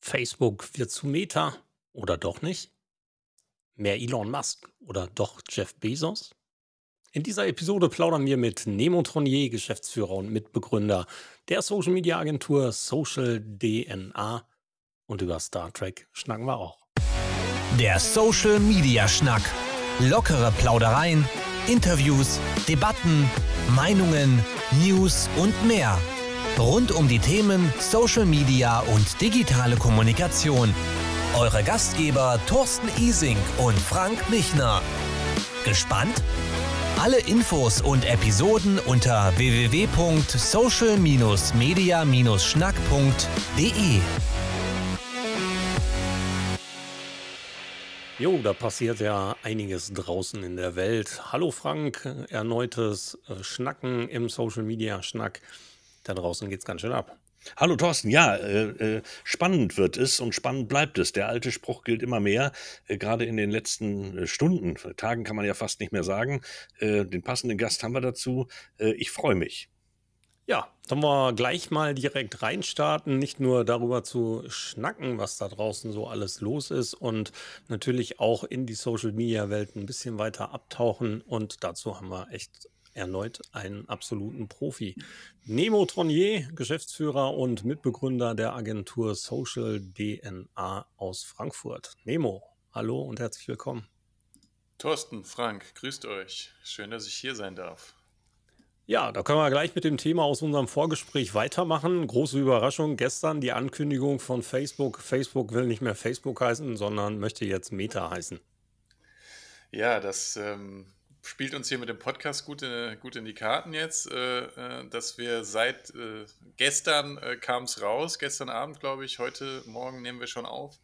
Facebook wird zu Meta oder doch nicht? Mehr Elon Musk oder doch Jeff Bezos? In dieser Episode plaudern wir mit Nemo Tronier, Geschäftsführer und Mitbegründer der Social Media Agentur Social DNA. Und über Star Trek schnacken wir auch. Der Social Media Schnack. Lockere Plaudereien, Interviews, Debatten, Meinungen, News und mehr. Rund um die Themen Social Media und digitale Kommunikation. Eure Gastgeber Thorsten Ising und Frank Michner. Gespannt? Alle Infos und Episoden unter www.social-media-schnack.de. Jo, da passiert ja einiges draußen in der Welt. Hallo Frank, erneutes äh, Schnacken im Social Media Schnack. Da draußen geht's ganz schön ab. Hallo Thorsten, ja, äh, äh, spannend wird es und spannend bleibt es. Der alte Spruch gilt immer mehr, äh, gerade in den letzten äh, Stunden, Tagen kann man ja fast nicht mehr sagen. Äh, den passenden Gast haben wir dazu. Äh, ich freue mich. Ja, dann wir gleich mal direkt reinstarten, nicht nur darüber zu schnacken, was da draußen so alles los ist und natürlich auch in die Social Media Welt ein bisschen weiter abtauchen und dazu haben wir echt erneut einen absoluten Profi. Nemo Tronier, Geschäftsführer und Mitbegründer der Agentur Social DNA aus Frankfurt. Nemo, hallo und herzlich willkommen. Thorsten, Frank, grüßt euch. Schön, dass ich hier sein darf. Ja, da können wir gleich mit dem Thema aus unserem Vorgespräch weitermachen. Große Überraschung gestern die Ankündigung von Facebook. Facebook will nicht mehr Facebook heißen, sondern möchte jetzt Meta heißen. Ja, das ähm, spielt uns hier mit dem Podcast gut, in, gut in die Karten jetzt, äh, äh dass wir seit äh, gestern äh, kam es raus, gestern Abend glaube ich, heute Morgen nehmen wir schon auf.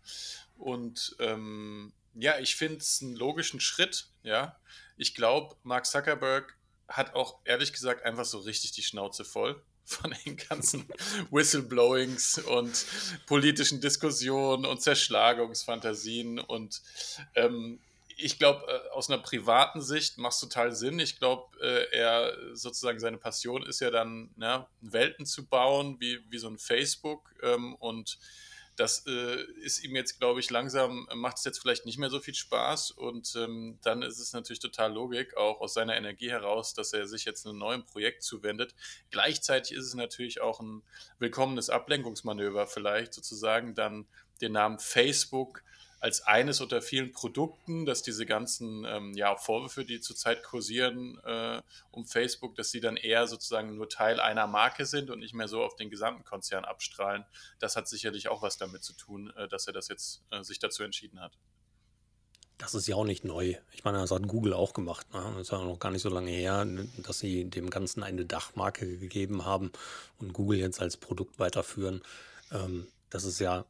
Und ähm, ja, ich finde es einen logischen Schritt, ja. Ich glaube, Mark Zuckerberg hat auch ehrlich gesagt einfach so richtig die Schnauze voll von den ganzen Whistleblowings und politischen Diskussionen und Zerschlagungsfantasien und ähm, ich glaube, äh, aus einer privaten Sicht macht es total Sinn. Ich glaube, äh, er sozusagen seine Passion ist ja dann, ne, Welten zu bauen, wie, wie so ein Facebook. Ähm, und das äh, ist ihm jetzt, glaube ich, langsam, macht es jetzt vielleicht nicht mehr so viel Spaß. Und ähm, dann ist es natürlich total Logik, auch aus seiner Energie heraus, dass er sich jetzt einem neuen Projekt zuwendet. Gleichzeitig ist es natürlich auch ein willkommenes Ablenkungsmanöver, vielleicht sozusagen dann den Namen Facebook als eines unter vielen Produkten, dass diese ganzen ähm, ja, Vorwürfe, die zurzeit kursieren äh, um Facebook, dass sie dann eher sozusagen nur Teil einer Marke sind und nicht mehr so auf den gesamten Konzern abstrahlen. Das hat sicherlich auch was damit zu tun, äh, dass er das jetzt äh, sich dazu entschieden hat. Das ist ja auch nicht neu. Ich meine, das hat Google auch gemacht. Ne? Das ist ja noch gar nicht so lange her, dass sie dem Ganzen eine Dachmarke gegeben haben und Google jetzt als Produkt weiterführen. Ähm, das ist ja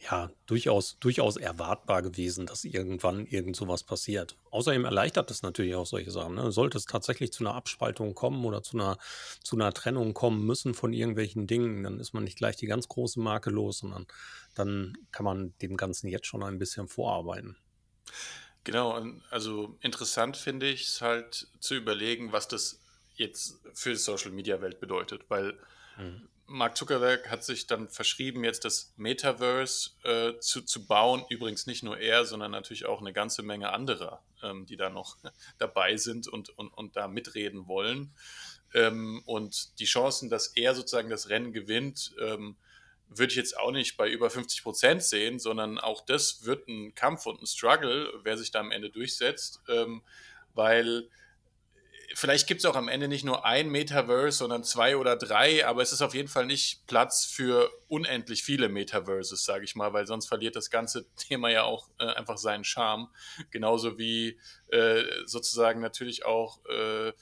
ja, durchaus, durchaus erwartbar gewesen, dass irgendwann irgend sowas passiert. Außerdem erleichtert es natürlich auch solche Sachen. Ne? Sollte es tatsächlich zu einer Abspaltung kommen oder zu einer, zu einer Trennung kommen müssen von irgendwelchen Dingen, dann ist man nicht gleich die ganz große Marke los, sondern dann kann man dem Ganzen jetzt schon ein bisschen vorarbeiten. Genau, also interessant finde ich es halt zu überlegen, was das jetzt für die Social Media Welt bedeutet, weil mhm. Mark Zuckerberg hat sich dann verschrieben, jetzt das Metaverse äh, zu, zu bauen. Übrigens nicht nur er, sondern natürlich auch eine ganze Menge anderer, ähm, die da noch dabei sind und, und, und da mitreden wollen. Ähm, und die Chancen, dass er sozusagen das Rennen gewinnt, ähm, würde ich jetzt auch nicht bei über 50 Prozent sehen, sondern auch das wird ein Kampf und ein Struggle, wer sich da am Ende durchsetzt, ähm, weil vielleicht gibt es auch am Ende nicht nur ein Metaverse, sondern zwei oder drei, aber es ist auf jeden Fall nicht Platz für unendlich viele Metaverses, sage ich mal, weil sonst verliert das ganze Thema ja auch äh, einfach seinen Charme. Genauso wie äh, sozusagen natürlich auch äh,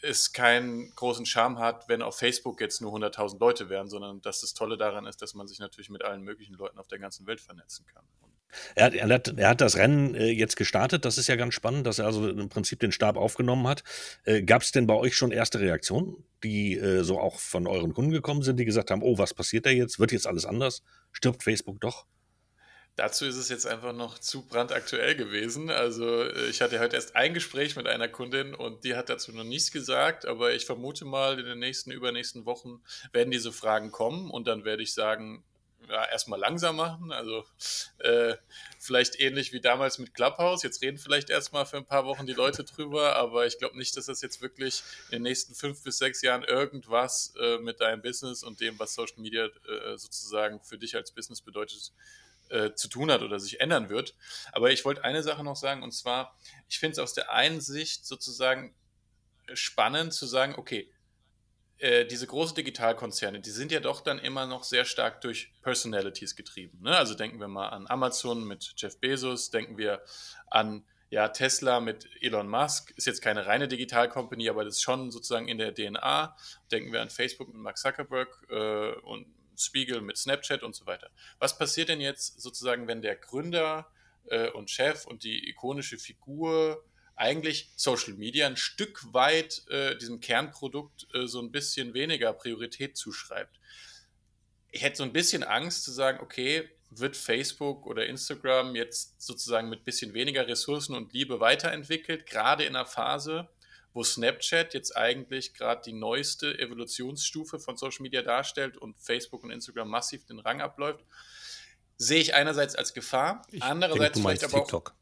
es keinen großen Charme hat, wenn auf Facebook jetzt nur 100.000 Leute wären, sondern dass das Tolle daran ist, dass man sich natürlich mit allen möglichen Leuten auf der ganzen Welt vernetzen kann. Er hat, er, hat, er hat das Rennen äh, jetzt gestartet. Das ist ja ganz spannend, dass er also im Prinzip den Stab aufgenommen hat. Äh, Gab es denn bei euch schon erste Reaktionen, die äh, so auch von euren Kunden gekommen sind, die gesagt haben, oh, was passiert da jetzt? Wird jetzt alles anders? Stirbt Facebook doch? Dazu ist es jetzt einfach noch zu brandaktuell gewesen. Also äh, ich hatte heute erst ein Gespräch mit einer Kundin und die hat dazu noch nichts gesagt, aber ich vermute mal, in den nächsten, übernächsten Wochen werden diese Fragen kommen und dann werde ich sagen, ja, erstmal langsam machen. Also äh, vielleicht ähnlich wie damals mit Clubhouse. Jetzt reden vielleicht erstmal für ein paar Wochen die Leute drüber, aber ich glaube nicht, dass das jetzt wirklich in den nächsten fünf bis sechs Jahren irgendwas äh, mit deinem Business und dem, was Social Media äh, sozusagen für dich als Business bedeutet, äh, zu tun hat oder sich ändern wird. Aber ich wollte eine Sache noch sagen, und zwar, ich finde es aus der einen Sicht sozusagen spannend zu sagen, okay, äh, diese großen Digitalkonzerne, die sind ja doch dann immer noch sehr stark durch Personalities getrieben. Ne? Also denken wir mal an Amazon mit Jeff Bezos, denken wir an ja, Tesla mit Elon Musk, ist jetzt keine reine Digitalkompanie, aber das ist schon sozusagen in der DNA. Denken wir an Facebook mit Mark Zuckerberg äh, und Spiegel mit Snapchat und so weiter. Was passiert denn jetzt sozusagen, wenn der Gründer äh, und Chef und die ikonische Figur eigentlich Social Media ein Stück weit äh, diesem Kernprodukt äh, so ein bisschen weniger Priorität zuschreibt. Ich hätte so ein bisschen Angst zu sagen, okay, wird Facebook oder Instagram jetzt sozusagen mit ein bisschen weniger Ressourcen und Liebe weiterentwickelt, gerade in einer Phase, wo Snapchat jetzt eigentlich gerade die neueste Evolutionsstufe von Social Media darstellt und Facebook und Instagram massiv den Rang abläuft, sehe ich einerseits als Gefahr, ich andererseits denke, vielleicht aber TikTok. auch.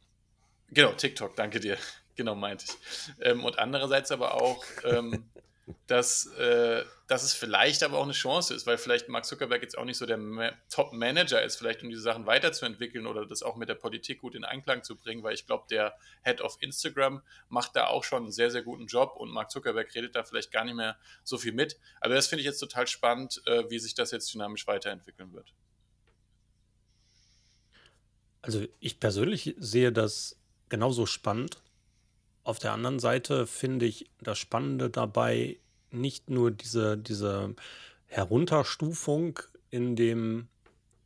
Genau, TikTok, danke dir. Genau, meinte ich. Ähm, und andererseits aber auch, ähm, dass, äh, dass es vielleicht aber auch eine Chance ist, weil vielleicht Mark Zuckerberg jetzt auch nicht so der Ma Top-Manager ist, vielleicht um diese Sachen weiterzuentwickeln oder das auch mit der Politik gut in Einklang zu bringen, weil ich glaube, der Head of Instagram macht da auch schon einen sehr, sehr guten Job und Mark Zuckerberg redet da vielleicht gar nicht mehr so viel mit. Aber das finde ich jetzt total spannend, äh, wie sich das jetzt dynamisch weiterentwickeln wird. Also ich persönlich sehe das genauso spannend auf der anderen Seite finde ich das Spannende dabei nicht nur diese, diese Herunterstufung in dem,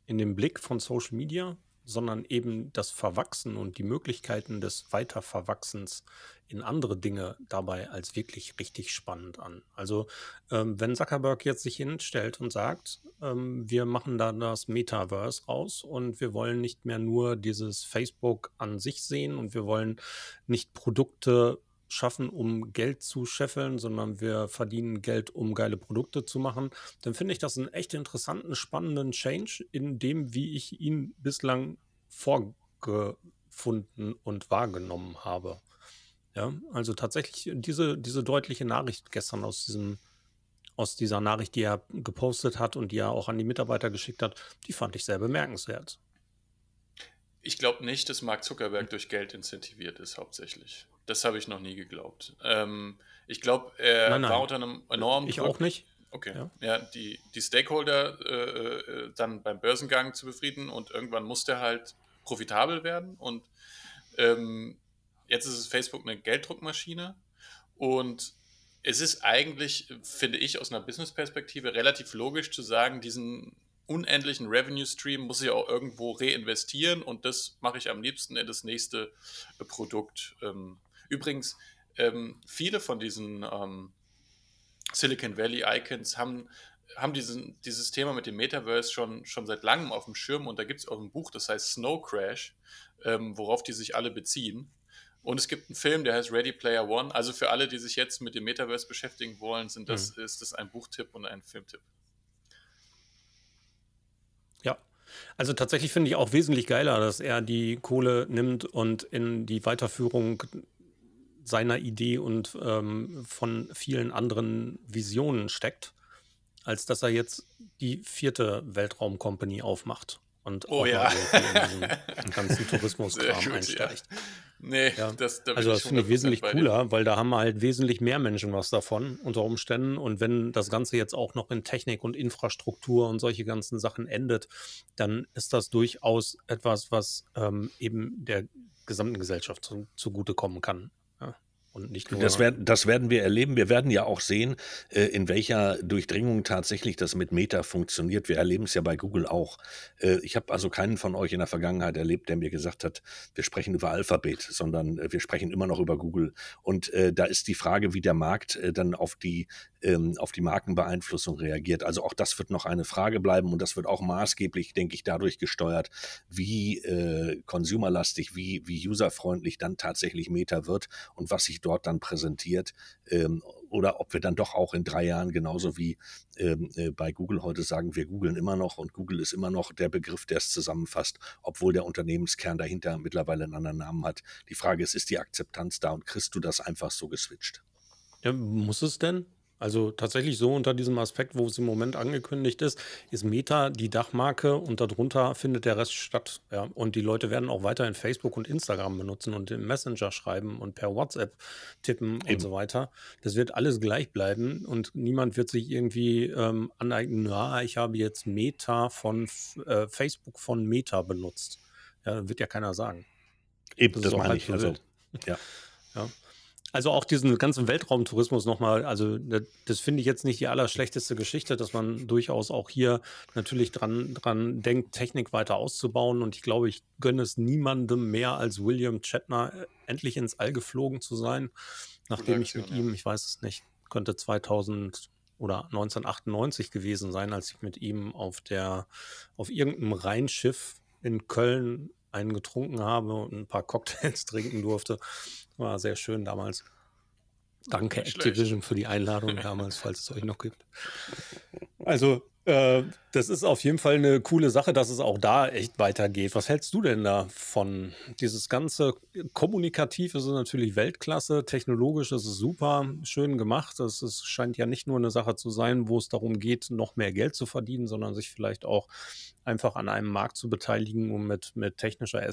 in dem Blick von Social Media, sondern eben das Verwachsen und die Möglichkeiten des Weiterverwachsens in andere Dinge dabei als wirklich richtig spannend an. Also ähm, wenn Zuckerberg jetzt sich hinstellt und sagt, ähm, wir machen da das Metaverse raus und wir wollen nicht mehr nur dieses Facebook an sich sehen und wir wollen nicht Produkte schaffen, um Geld zu scheffeln, sondern wir verdienen Geld, um geile Produkte zu machen, dann finde ich das einen echt interessanten, spannenden Change in dem, wie ich ihn bislang vorgefunden und wahrgenommen habe. Ja, also tatsächlich diese, diese deutliche Nachricht gestern aus diesem, aus dieser Nachricht, die er gepostet hat und die er auch an die Mitarbeiter geschickt hat, die fand ich sehr bemerkenswert. Ich glaube nicht, dass Mark Zuckerberg durch Geld incentiviert ist, hauptsächlich. Das habe ich noch nie geglaubt. Ähm, ich glaube, er nein, nein. war unter einem enormen Ich Druck. auch nicht. Okay. Ja, ja die, die Stakeholder äh, äh, dann beim Börsengang zu befrieden und irgendwann musste er halt profitabel werden. Und ähm, jetzt ist es Facebook eine Gelddruckmaschine. Und es ist eigentlich, finde ich, aus einer Business-Perspektive relativ logisch zu sagen, diesen unendlichen Revenue Stream muss ich auch irgendwo reinvestieren und das mache ich am liebsten in das nächste äh, Produkt. Ähm, übrigens, ähm, viele von diesen ähm, Silicon Valley Icons haben, haben diesen, dieses Thema mit dem Metaverse schon, schon seit langem auf dem Schirm und da gibt es auch ein Buch, das heißt Snow Crash, worauf die sich alle beziehen. Und es gibt einen Film, der heißt Ready Player One. Also für alle, die sich jetzt mit dem Metaverse beschäftigen wollen, sind das, mhm. ist das ein Buchtipp und ein Filmtipp. Ja, also tatsächlich finde ich auch wesentlich geiler, dass er die Kohle nimmt und in die Weiterführung seiner Idee und ähm, von vielen anderen Visionen steckt, als dass er jetzt die vierte Weltraumcompany aufmacht und oh, auch ja. in diesen ganzen Tourismuskram einsteigt. Ja. Nee, ja. das, da Also das finde ich wesentlich cooler, weil da haben halt wesentlich mehr Menschen was davon unter Umständen. Und wenn das Ganze jetzt auch noch in Technik und Infrastruktur und solche ganzen Sachen endet, dann ist das durchaus etwas, was ähm, eben der gesamten Gesellschaft zu, zugutekommen kann. Und nicht nur das, werden, das werden wir erleben. Wir werden ja auch sehen, äh, in welcher Durchdringung tatsächlich das mit Meta funktioniert. Wir erleben es ja bei Google auch. Äh, ich habe also keinen von euch in der Vergangenheit erlebt, der mir gesagt hat, wir sprechen über Alphabet, sondern äh, wir sprechen immer noch über Google. Und da ist die Frage, wie der Markt dann auf die, ähm, auf die Markenbeeinflussung reagiert. Also auch das wird noch eine Frage bleiben und das wird auch maßgeblich, denke ich, dadurch gesteuert, wie consumerlastig, wie, wie userfreundlich dann tatsächlich Meta wird und was sich dort dann präsentiert ähm, oder ob wir dann doch auch in drei Jahren genauso wie ähm, äh, bei Google heute sagen, wir googeln immer noch und Google ist immer noch der Begriff, der es zusammenfasst, obwohl der Unternehmenskern dahinter mittlerweile einen anderen Namen hat. Die Frage ist, ist die Akzeptanz da und kriegst du das einfach so geswitcht? Ja, muss es denn? Also tatsächlich so unter diesem Aspekt, wo es im Moment angekündigt ist, ist Meta die Dachmarke und darunter findet der Rest statt. Ja. Und die Leute werden auch weiterhin Facebook und Instagram benutzen und im Messenger schreiben und per WhatsApp tippen Eben. und so weiter. Das wird alles gleich bleiben und niemand wird sich irgendwie ähm, aneignen, ja, ich habe jetzt Meta von äh, Facebook von Meta benutzt. Ja, wird ja keiner sagen. Eben, das, das meine ich. Also, ja. ja. Also auch diesen ganzen Weltraumtourismus nochmal, also das, finde ich jetzt nicht die allerschlechteste Geschichte, dass man durchaus auch hier natürlich dran, dran denkt, Technik weiter auszubauen. Und ich glaube, ich gönne es niemandem mehr als William Shatner, äh, endlich ins All geflogen zu sein, nachdem ich mit ja. ihm, ich weiß es nicht, könnte 2000 oder 1998 gewesen sein, als ich mit ihm auf der, auf irgendeinem Rheinschiff in Köln einen getrunken habe und ein paar Cocktails trinken durfte. War sehr schön damals. Danke Activision für die Einladung damals, falls es euch noch gibt. Also, äh, das ist auf jeden Fall eine coole Sache, dass es auch da echt weitergeht. Was hältst du denn da von dieses ganze kommunikativ ist es natürlich Weltklasse, technologisch ist es super, schön gemacht. Es scheint ja nicht nur eine Sache zu sein, wo es darum geht, noch mehr Geld zu verdienen, sondern sich vielleicht auch einfach an einem Markt zu beteiligen, um mit, mit technischer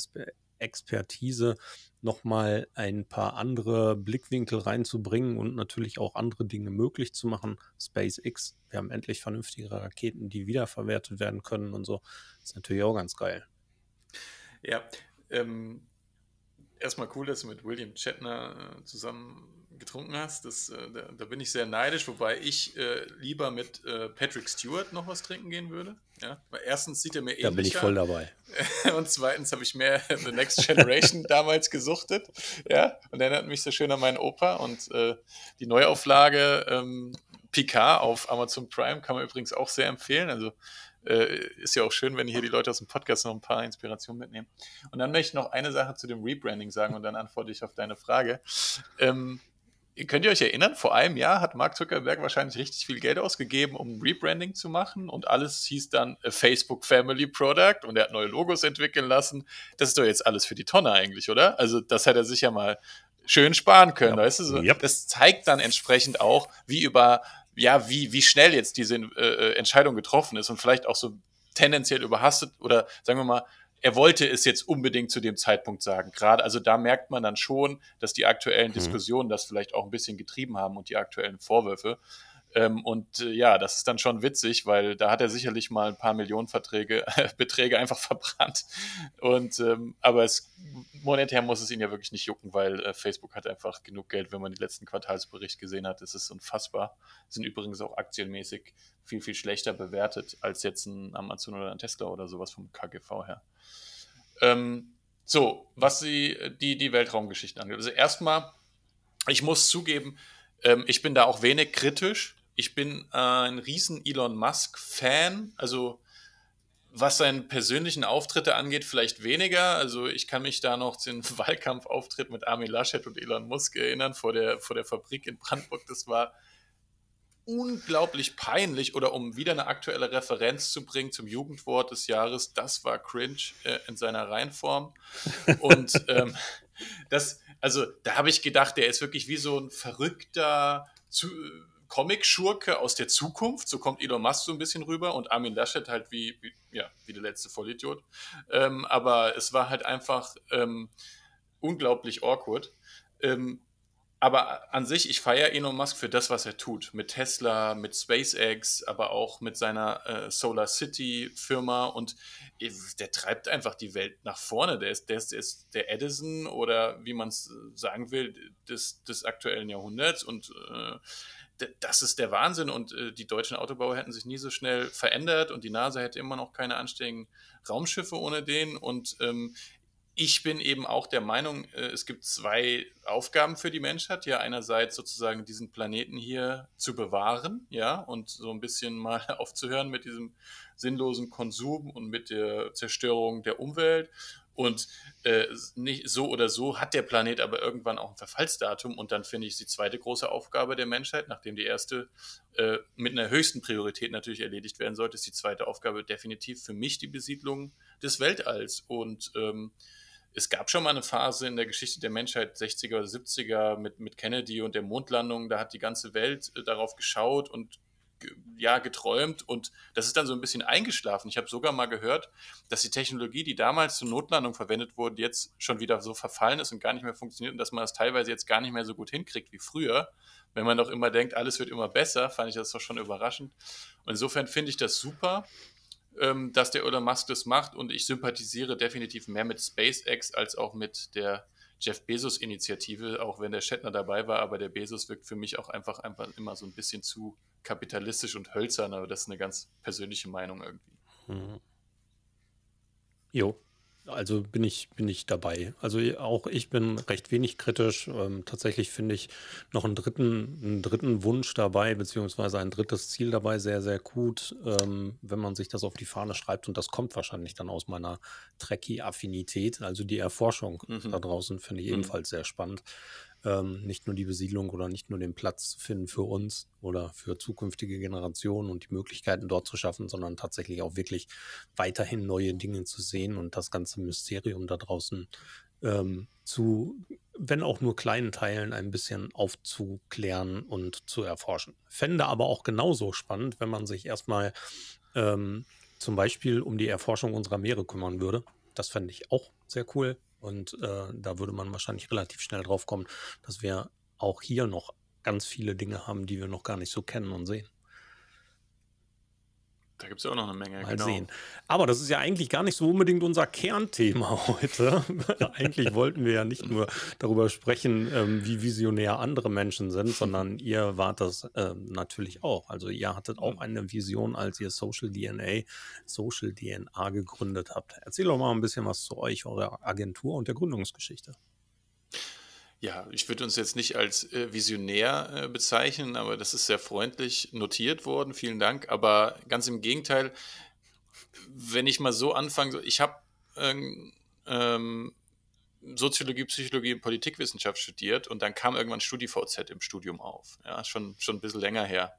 Expertise nochmal ein paar andere Blickwinkel reinzubringen und natürlich auch andere Dinge möglich zu machen. SpaceX, wir haben endlich vernünftige Raketen, die wiederverwertet werden können und so. Das ist natürlich auch ganz geil. Ja, ähm, erstmal cool, dass du mit William Shatner äh, zusammen getrunken hast. Das, äh, da, da, bin ich sehr neidisch, wobei ich äh, lieber mit äh, Patrick Stewart noch was trinken gehen würde. Ja? Weil erstens sieht er mir ähnlich Da bin ich voll dabei. Und zweitens habe ich mehr The Next Generation damals gesuchtet. Ja? Und erinnert mich so schön an meinen Opa. Und die Neuauflage ähm, Picard auf Amazon Prime kann man übrigens auch sehr empfehlen. Also äh, ist ja auch schön, wenn hier die Leute aus dem Podcast noch ein paar Inspirationen mitnehmen. Und dann möchte ich noch eine Sache zu dem Rebranding sagen und dann antworte ich auf deine Frage. Ähm, Könnt ihr euch erinnern, vor einem Jahr hat Mark Zuckerberg wahrscheinlich richtig viel Geld ausgegeben, um Rebranding zu machen und alles hieß dann Facebook Family Product und er hat neue Logos entwickeln lassen. Das ist doch jetzt alles für die Tonne eigentlich, oder? Also das hat er sich ja mal schön sparen können, ja. weißt du? So, yep. Das zeigt dann entsprechend auch, wie über, ja, wie, wie schnell jetzt diese äh, Entscheidung getroffen ist und vielleicht auch so tendenziell überhastet oder sagen wir mal, er wollte es jetzt unbedingt zu dem Zeitpunkt sagen. Gerade, also da merkt man dann schon, dass die aktuellen mhm. Diskussionen das vielleicht auch ein bisschen getrieben haben und die aktuellen Vorwürfe. Ähm, und äh, ja, das ist dann schon witzig, weil da hat er sicherlich mal ein paar Millionen Verträge, Beträge einfach verbrannt. Und ähm, aber es monetär muss es ihn ja wirklich nicht jucken, weil äh, Facebook hat einfach genug Geld, wenn man die letzten Quartalsberichte gesehen hat. Es ist unfassbar. Sind übrigens auch aktienmäßig viel, viel schlechter bewertet als jetzt ein Amazon oder ein Tesla oder sowas vom KGV her. Ähm, so, was die, die, die Weltraumgeschichten angeht. Also erstmal, ich muss zugeben, ähm, ich bin da auch wenig kritisch. Ich bin äh, ein riesen Elon Musk-Fan. Also was seinen persönlichen Auftritte angeht, vielleicht weniger. Also ich kann mich da noch den Wahlkampfauftritt mit Armin Laschet und Elon Musk erinnern vor der, vor der Fabrik in Brandenburg. Das war unglaublich peinlich oder um wieder eine aktuelle Referenz zu bringen zum Jugendwort des Jahres, das war cringe äh, in seiner Reinform. Und ähm, das, also da habe ich gedacht, der ist wirklich wie so ein verrückter zu, Comic-Schurke aus der Zukunft, so kommt Elon Musk so ein bisschen rüber und Armin Laschet halt wie, wie ja, wie der letzte Vollidiot. Ähm, aber es war halt einfach ähm, unglaublich awkward. Ähm, aber an sich, ich feiere Elon Musk für das, was er tut. Mit Tesla, mit SpaceX, aber auch mit seiner äh, Solar City Firma. Und äh, der treibt einfach die Welt nach vorne. Der ist der, ist, der, ist der Edison oder wie man es sagen will, des, des aktuellen Jahrhunderts. Und äh, das ist der Wahnsinn. Und äh, die deutschen Autobauer hätten sich nie so schnell verändert. Und die NASA hätte immer noch keine anständigen Raumschiffe ohne den. Und ähm, ich bin eben auch der Meinung, äh, es gibt zwei Aufgaben für die Menschheit. Ja, einerseits sozusagen diesen Planeten hier zu bewahren, ja, und so ein bisschen mal aufzuhören mit diesem sinnlosen Konsum und mit der Zerstörung der Umwelt. Und äh, nicht so oder so hat der Planet aber irgendwann auch ein Verfallsdatum. Und dann finde ich die zweite große Aufgabe der Menschheit, nachdem die erste äh, mit einer höchsten Priorität natürlich erledigt werden sollte, ist die zweite Aufgabe definitiv für mich die Besiedlung des Weltalls. Und ähm, es gab schon mal eine Phase in der Geschichte der Menschheit, 60er oder 70er, mit, mit Kennedy und der Mondlandung, da hat die ganze Welt äh, darauf geschaut und ja, geträumt und das ist dann so ein bisschen eingeschlafen. Ich habe sogar mal gehört, dass die Technologie, die damals zur Notlandung verwendet wurde, jetzt schon wieder so verfallen ist und gar nicht mehr funktioniert und dass man das teilweise jetzt gar nicht mehr so gut hinkriegt wie früher. Wenn man doch immer denkt, alles wird immer besser, fand ich das doch schon überraschend. Und insofern finde ich das super, ähm, dass der Elon Musk das macht und ich sympathisiere definitiv mehr mit SpaceX als auch mit der Jeff Bezos-Initiative, auch wenn der Shatner dabei war, aber der Bezos wirkt für mich auch einfach, einfach immer so ein bisschen zu kapitalistisch und hölzern, aber das ist eine ganz persönliche Meinung irgendwie. Mhm. Jo, also bin ich, bin ich dabei. Also auch ich bin recht wenig kritisch. Ähm, tatsächlich finde ich noch einen dritten, einen dritten Wunsch dabei, beziehungsweise ein drittes Ziel dabei sehr, sehr gut, ähm, wenn man sich das auf die Fahne schreibt. Und das kommt wahrscheinlich dann aus meiner Trekkie-Affinität. Also die Erforschung mhm. da draußen finde ich mhm. ebenfalls sehr spannend ähm, nicht nur die Besiedlung oder nicht nur den Platz finden für uns oder für zukünftige Generationen und die Möglichkeiten dort zu schaffen, sondern tatsächlich auch wirklich weiterhin neue Dinge zu sehen und das ganze Mysterium da draußen ähm, zu, wenn auch nur kleinen Teilen, ein bisschen aufzuklären und zu erforschen. Fände aber auch genauso spannend, wenn man sich erstmal ähm, zum Beispiel um die Erforschung unserer Meere kümmern würde. Das fände ich auch sehr cool. Und äh, da würde man wahrscheinlich relativ schnell drauf kommen, dass wir auch hier noch ganz viele Dinge haben, die wir noch gar nicht so kennen und sehen. Da gibt es ja auch noch eine Menge. Mal genau. sehen. Aber das ist ja eigentlich gar nicht so unbedingt unser Kernthema heute. eigentlich wollten wir ja nicht nur darüber sprechen, ähm, wie visionär andere Menschen sind, sondern ihr wart das äh, natürlich auch. Also ihr hattet auch eine Vision, als ihr Social DNA, Social DNA gegründet habt. Erzähl doch mal ein bisschen was zu euch, eurer Agentur und der Gründungsgeschichte. Ja, ich würde uns jetzt nicht als äh, Visionär äh, bezeichnen, aber das ist sehr freundlich notiert worden. Vielen Dank. Aber ganz im Gegenteil, wenn ich mal so anfange, ich habe ähm, ähm, Soziologie, Psychologie und Politikwissenschaft studiert und dann kam irgendwann StudiVZ im Studium auf. Ja, schon, schon ein bisschen länger her.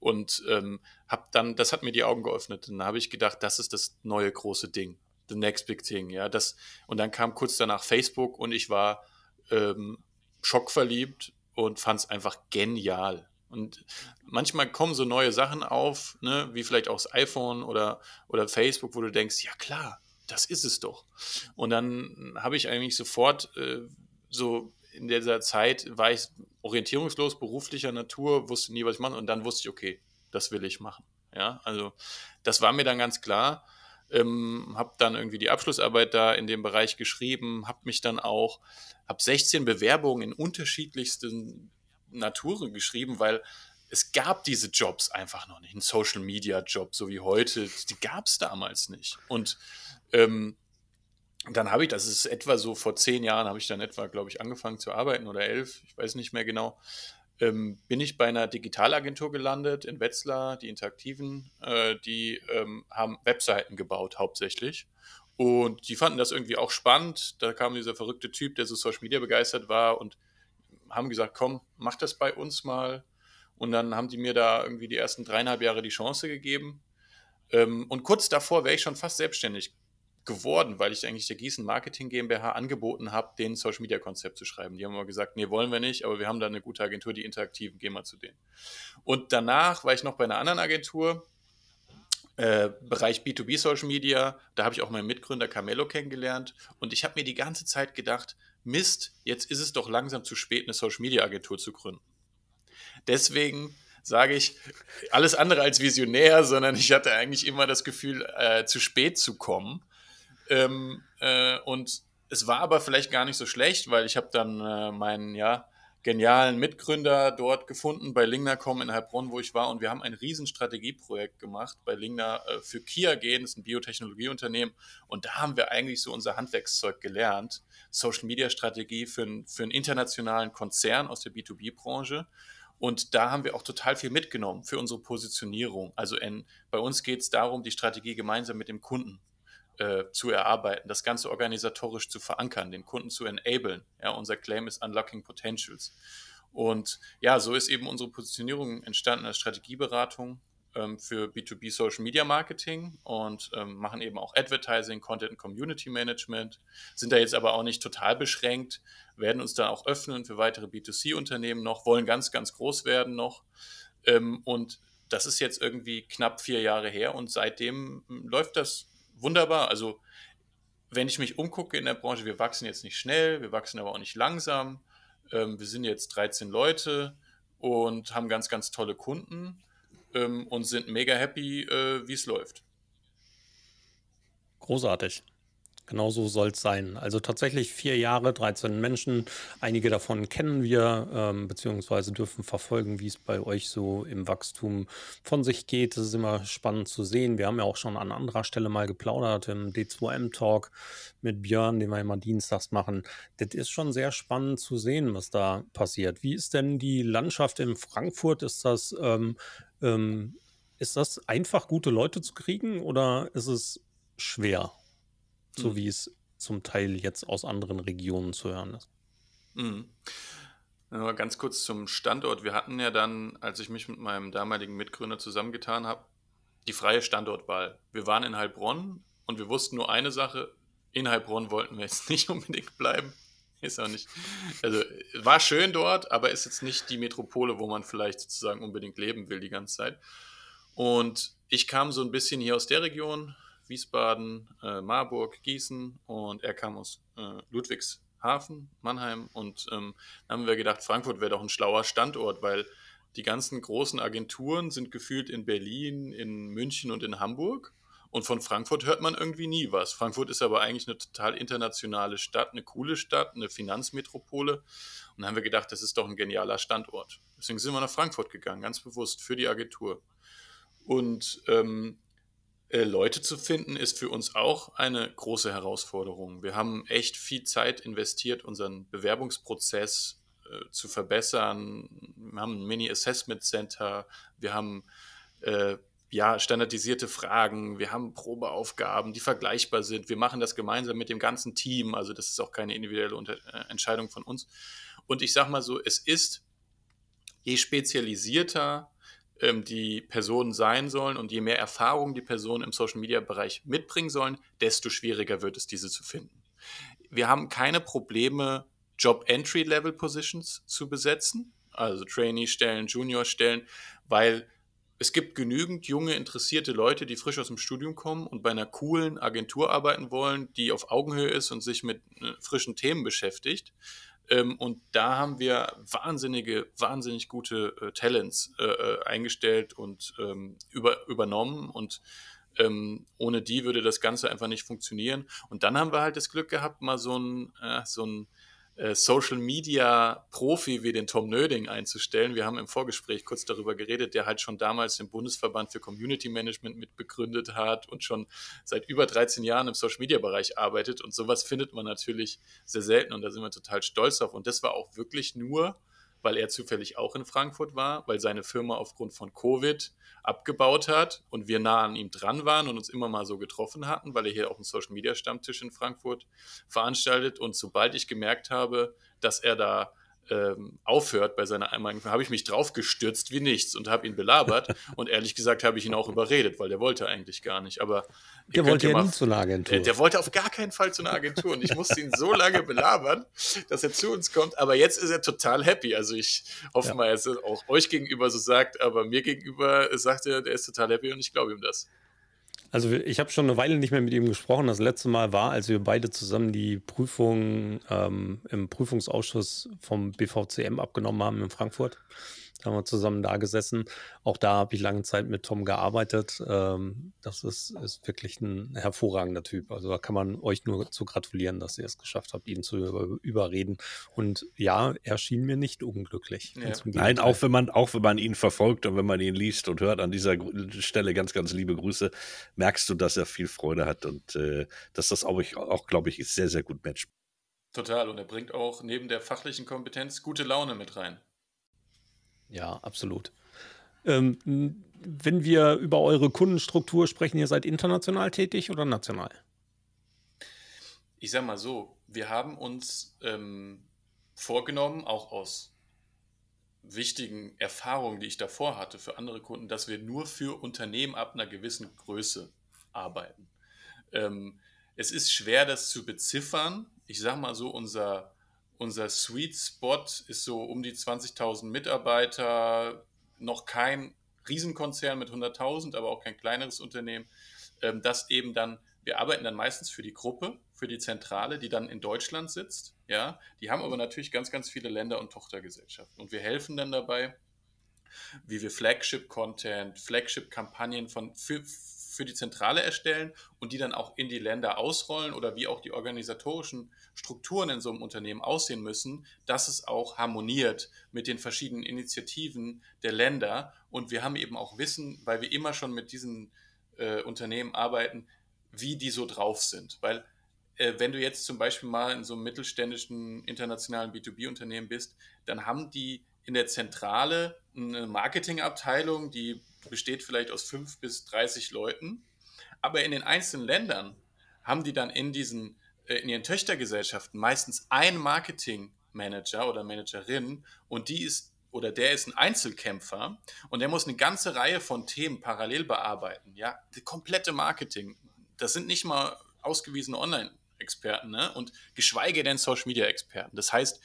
Und ähm, habe dann, das hat mir die Augen geöffnet. Und dann habe ich gedacht, das ist das neue große Ding. The next big thing. Ja, das, und dann kam kurz danach Facebook und ich war ähm, schockverliebt und fand es einfach genial. Und manchmal kommen so neue Sachen auf, ne, wie vielleicht auch das iPhone oder, oder Facebook, wo du denkst, ja klar, das ist es doch. Und dann habe ich eigentlich sofort äh, so in dieser Zeit war ich orientierungslos beruflicher Natur, wusste nie, was ich mache und dann wusste ich, okay, das will ich machen. Ja, also das war mir dann ganz klar. Ähm, habe dann irgendwie die Abschlussarbeit da in dem Bereich geschrieben, habe mich dann auch habe 16 Bewerbungen in unterschiedlichsten Naturen geschrieben, weil es gab diese Jobs einfach noch nicht. Ein Social Media Job, so wie heute, die gab es damals nicht. Und ähm, dann habe ich, das ist etwa so vor zehn Jahren, habe ich dann etwa, glaube ich, angefangen zu arbeiten oder elf, ich weiß nicht mehr genau, ähm, bin ich bei einer Digitalagentur gelandet in Wetzlar, die Interaktiven, äh, die ähm, haben Webseiten gebaut hauptsächlich und die fanden das irgendwie auch spannend. Da kam dieser verrückte Typ, der so Social Media begeistert war und haben gesagt, komm, mach das bei uns mal. Und dann haben die mir da irgendwie die ersten dreieinhalb Jahre die Chance gegeben. Ähm, und kurz davor wäre ich schon fast selbstständig geworden, weil ich eigentlich der Gießen Marketing GmbH angeboten habe, den Social Media Konzept zu schreiben. Die haben immer gesagt, nee, wollen wir nicht, aber wir haben da eine gute Agentur, die Interaktiven, gehen wir zu denen. Und danach war ich noch bei einer anderen Agentur, äh, Bereich B2B Social Media, da habe ich auch meinen Mitgründer Carmelo kennengelernt und ich habe mir die ganze Zeit gedacht, Mist, jetzt ist es doch langsam zu spät, eine Social Media Agentur zu gründen. Deswegen sage ich, alles andere als visionär, sondern ich hatte eigentlich immer das Gefühl, äh, zu spät zu kommen. Ähm, äh, und es war aber vielleicht gar nicht so schlecht, weil ich habe dann äh, meinen, ja, genialen Mitgründer dort gefunden bei Lingna.com in Heilbronn, wo ich war. Und wir haben ein riesen Strategieprojekt gemacht bei Lingna äh, für Kia gehen, das ist ein Biotechnologieunternehmen. Und da haben wir eigentlich so unser Handwerkszeug gelernt. Social Media Strategie für, für einen internationalen Konzern aus der B2B-Branche. Und da haben wir auch total viel mitgenommen für unsere Positionierung. Also in, bei uns geht es darum, die Strategie gemeinsam mit dem Kunden äh, zu erarbeiten, das Ganze organisatorisch zu verankern, den Kunden zu enablen. Ja, unser Claim ist Unlocking Potentials. Und ja, so ist eben unsere Positionierung entstanden als Strategieberatung ähm, für B2B Social Media Marketing und ähm, machen eben auch Advertising, Content und Community Management, sind da jetzt aber auch nicht total beschränkt, werden uns da auch öffnen für weitere B2C-Unternehmen noch, wollen ganz, ganz groß werden noch. Ähm, und das ist jetzt irgendwie knapp vier Jahre her und seitdem hm, läuft das wunderbar. Also wenn ich mich umgucke in der Branche, wir wachsen jetzt nicht schnell, wir wachsen aber auch nicht langsam. Ähm, wir sind jetzt 13 Leute und haben ganz, ganz tolle Kunden ähm, und sind mega happy, äh, wie es läuft. Großartig. Genauso soll es sein. Also tatsächlich vier Jahre, 13 Menschen. Einige davon kennen wir, ähm, beziehungsweise dürfen verfolgen, wie es bei euch so im Wachstum von sich geht. Das ist immer spannend zu sehen. Wir haben ja auch schon an anderer Stelle mal geplaudert im D2M-Talk mit Björn, den wir immer dienstags machen. Das ist schon sehr spannend zu sehen, was da passiert. Wie ist denn die Landschaft in Frankfurt? Ist das, ähm, ähm, ist das einfach, gute Leute zu kriegen oder ist es schwer? So mhm. wie es zum Teil jetzt aus anderen Regionen zu hören ist. Mhm. Ja, ganz kurz zum Standort. Wir hatten ja dann, als ich mich mit meinem damaligen Mitgründer zusammengetan habe, die freie Standortwahl. Wir waren in Heilbronn und wir wussten nur eine Sache, in Heilbronn wollten wir jetzt nicht unbedingt bleiben. Ist auch nicht. Also war schön dort, aber ist jetzt nicht die Metropole, wo man vielleicht sozusagen unbedingt leben will die ganze Zeit. Und ich kam so ein bisschen hier aus der Region, Wiesbaden, äh, Marburg, Gießen und er kam aus äh, Ludwigshafen, Mannheim. Und ähm, dann haben wir gedacht, Frankfurt wäre doch ein schlauer Standort, weil die ganzen großen Agenturen sind gefühlt in Berlin, in München und in Hamburg. Und von Frankfurt hört man irgendwie nie was. Frankfurt ist aber eigentlich eine total internationale Stadt, eine coole Stadt, eine Finanzmetropole. Und dann haben wir gedacht, das ist doch ein genialer Standort. Deswegen sind wir nach Frankfurt gegangen, ganz bewusst für die Agentur. Und ähm, äh, Leute zu finden, ist für uns auch eine große Herausforderung. Wir haben echt viel Zeit investiert, unseren Bewerbungsprozess äh, zu verbessern. Wir haben ein Mini-Assessment Center, wir haben äh, ja, standardisierte Fragen, wir haben Probeaufgaben, die vergleichbar sind. Wir machen das gemeinsam mit dem ganzen Team, also das ist auch keine individuelle Unter äh, Entscheidung von uns. Und ich sage mal so, es ist, je spezialisierter ähm, die Personen sein sollen und je mehr Erfahrung die Personen im Social-Media-Bereich mitbringen sollen, desto schwieriger wird es, diese zu finden. Wir haben keine Probleme, Job-Entry-Level-Positions zu besetzen, also Trainee-Stellen, Junior-Stellen, weil es gibt genügend junge, interessierte Leute, die frisch aus dem Studium kommen und bei einer coolen Agentur arbeiten wollen, die auf Augenhöhe ist und sich mit äh, frischen Themen beschäftigt. Ähm, und da haben wir wahnsinnige, wahnsinnig gute äh, Talents äh, äh, eingestellt und ähm, über, übernommen. Und ähm, ohne die würde das Ganze einfach nicht funktionieren. Und dann haben wir halt das Glück gehabt, mal so ein, äh, so ein Social Media Profi wie den Tom Nöding einzustellen. Wir haben im Vorgespräch kurz darüber geredet, der halt schon damals den Bundesverband für Community Management mitbegründet hat und schon seit über 13 Jahren im Social Media Bereich arbeitet. Und sowas findet man natürlich sehr selten und da sind wir total stolz auf. Und das war auch wirklich nur weil er zufällig auch in Frankfurt war, weil seine Firma aufgrund von Covid abgebaut hat und wir nah an ihm dran waren und uns immer mal so getroffen hatten, weil er hier auch einen Social Media Stammtisch in Frankfurt veranstaltet. Und sobald ich gemerkt habe, dass er da ähm, aufhört bei seiner einmaligen, habe ich mich drauf gestürzt wie nichts und habe ihn belabert. und ehrlich gesagt habe ich ihn auch überredet, weil der wollte eigentlich gar nicht. Aber der wollte ja nie zu einer Agentur. Der, der, wollte auf gar keinen Fall zu einer Agentur. Und ich musste ihn so lange belabern, dass er zu uns kommt. Aber jetzt ist er total happy. Also ich hoffe ja. mal, dass er auch euch gegenüber so sagt, aber mir gegenüber sagt er, der ist total happy und ich glaube ihm das. Also ich habe schon eine Weile nicht mehr mit ihm gesprochen. Das letzte Mal war, als wir beide zusammen die Prüfung ähm, im Prüfungsausschuss vom BVCM abgenommen haben in Frankfurt. Da haben wir zusammen da gesessen. Auch da habe ich lange Zeit mit Tom gearbeitet. Ähm, das ist, ist, wirklich ein hervorragender Typ. Also da kann man euch nur zu gratulieren, dass ihr es geschafft habt, ihn zu über, überreden. Und ja, er schien mir nicht unglücklich. Ja. Nein, auch wenn man, auch wenn man ihn verfolgt und wenn man ihn liest und hört, an dieser Stelle ganz, ganz liebe Grüße, merkst du, dass er viel Freude hat und äh, dass das auch, auch glaube ich, sehr, sehr gut matcht. Total. Und er bringt auch neben der fachlichen Kompetenz gute Laune mit rein. Ja, absolut. Ähm, wenn wir über eure Kundenstruktur sprechen, ihr seid international tätig oder national? ich sag mal so, wir haben uns ähm, vorgenommen, auch aus wichtigen Erfahrungen, die ich davor hatte für andere Kunden, dass wir nur für Unternehmen ab einer gewissen Größe arbeiten. Ähm, es ist schwer, das zu beziffern. Ich sage mal so, unser, unser Sweet Spot ist so um die 20.000 Mitarbeiter, noch kein Riesenkonzern mit 100.000, aber auch kein kleineres Unternehmen, ähm, das eben dann, wir arbeiten dann meistens für die Gruppe, für die Zentrale, die dann in Deutschland sitzt. Ja, die haben aber natürlich ganz, ganz viele Länder und Tochtergesellschaften. Und wir helfen dann dabei, wie wir Flagship-Content, Flagship-Kampagnen von, für, für die Zentrale erstellen und die dann auch in die Länder ausrollen oder wie auch die organisatorischen Strukturen in so einem Unternehmen aussehen müssen, dass es auch harmoniert mit den verschiedenen Initiativen der Länder. Und wir haben eben auch Wissen, weil wir immer schon mit diesen äh, Unternehmen arbeiten, wie die so drauf sind. Weil äh, wenn du jetzt zum Beispiel mal in so einem mittelständischen internationalen B2B-Unternehmen bist, dann haben die in der Zentrale eine Marketingabteilung, die besteht vielleicht aus fünf bis 30 Leuten. Aber in den einzelnen Ländern haben die dann in diesen, äh, in ihren Töchtergesellschaften meistens einen Marketingmanager oder Managerin und die ist oder der ist ein Einzelkämpfer und der muss eine ganze Reihe von Themen parallel bearbeiten. Ja, die komplette Marketing. Das sind nicht mal ausgewiesene Online-Experten ne? und geschweige denn Social-Media-Experten. Das heißt,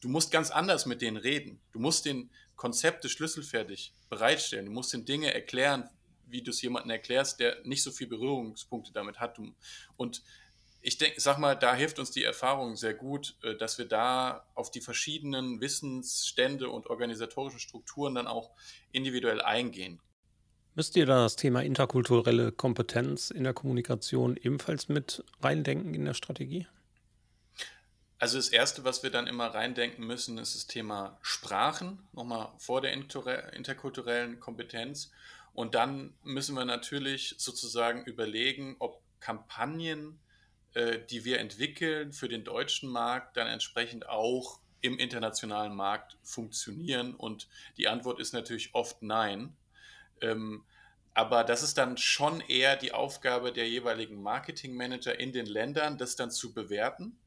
du musst ganz anders mit denen reden. Du musst den Konzepte schlüsselfertig bereitstellen. Du musst den Dinge erklären, wie du es jemandem erklärst, der nicht so viel Berührungspunkte damit hat. Und ich denke, sag mal, da hilft uns die Erfahrung sehr gut, äh, dass wir da auf die verschiedenen Wissensstände und organisatorischen Strukturen dann auch individuell eingehen. Müsst ihr da das Thema interkulturelle Kompetenz in der Kommunikation ebenfalls mit reindenken in der Strategie? Also das Erste, was wir dann immer reindenken müssen, ist das Thema Sprachen, nochmal vor der interkulturellen Kompetenz. Und dann müssen wir natürlich sozusagen überlegen, ob Kampagnen, äh, die wir entwickeln für den deutschen Markt, dann entsprechend auch im internationalen Markt funktionieren. Und die Antwort ist natürlich oft nein. Ähm, aber das ist dann schon eher die Aufgabe der jeweiligen Marketingmanager in den Ländern, das dann zu bewerten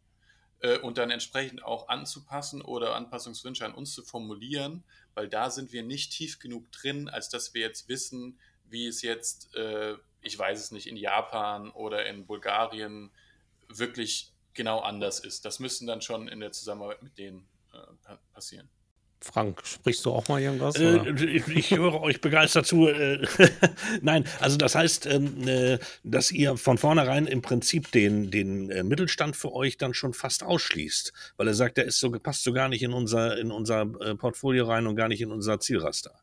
äh, und dann entsprechend auch anzupassen oder Anpassungswünsche an uns zu formulieren, weil da sind wir nicht tief genug drin, als dass wir jetzt wissen, wie es jetzt, äh, ich weiß es nicht, in Japan oder in Bulgarien wirklich genau anders ist. Das müssen dann schon in der Zusammenarbeit mit denen äh, passieren. Frank, sprichst du auch mal irgendwas? Äh, ich, ich, höre euch begeistert zu. Äh, Nein, also das heißt, ähm, äh, dass ihr von vornherein im Prinzip den, den äh, Mittelstand für euch dann schon fast ausschließt, weil er sagt, der ist so, passt so gar nicht in unser, in unser äh, Portfolio rein und gar nicht in unser Zielraster.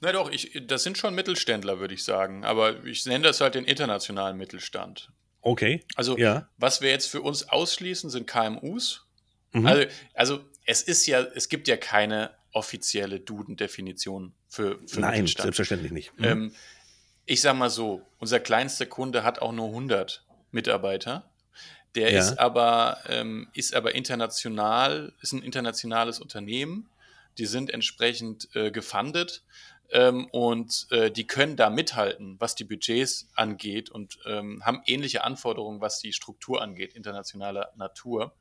Na doch, ich, das sind schon Mittelständler, würde ich sagen. Aber ich nenne das halt den internationalen Mittelstand. Okay. Also, ja. was wir jetzt für uns ausschließen, sind KMUs. Mhm. Also, also es ist ja, es gibt ja keine offizielle Duden-Definition für, für Nein, Mittelstand. selbstverständlich nicht. Mhm. Ähm, ich sag mal so, unser kleinster Kunde hat auch nur 100 Mitarbeiter. Der ja. ist aber, ähm, ist aber international, ist ein internationales Unternehmen. Die sind entsprechend äh, gefundet ähm, und äh, die können da mithalten, was die Budgets angeht und ähm, haben ähnliche Anforderungen, was die Struktur angeht, internationaler Natur.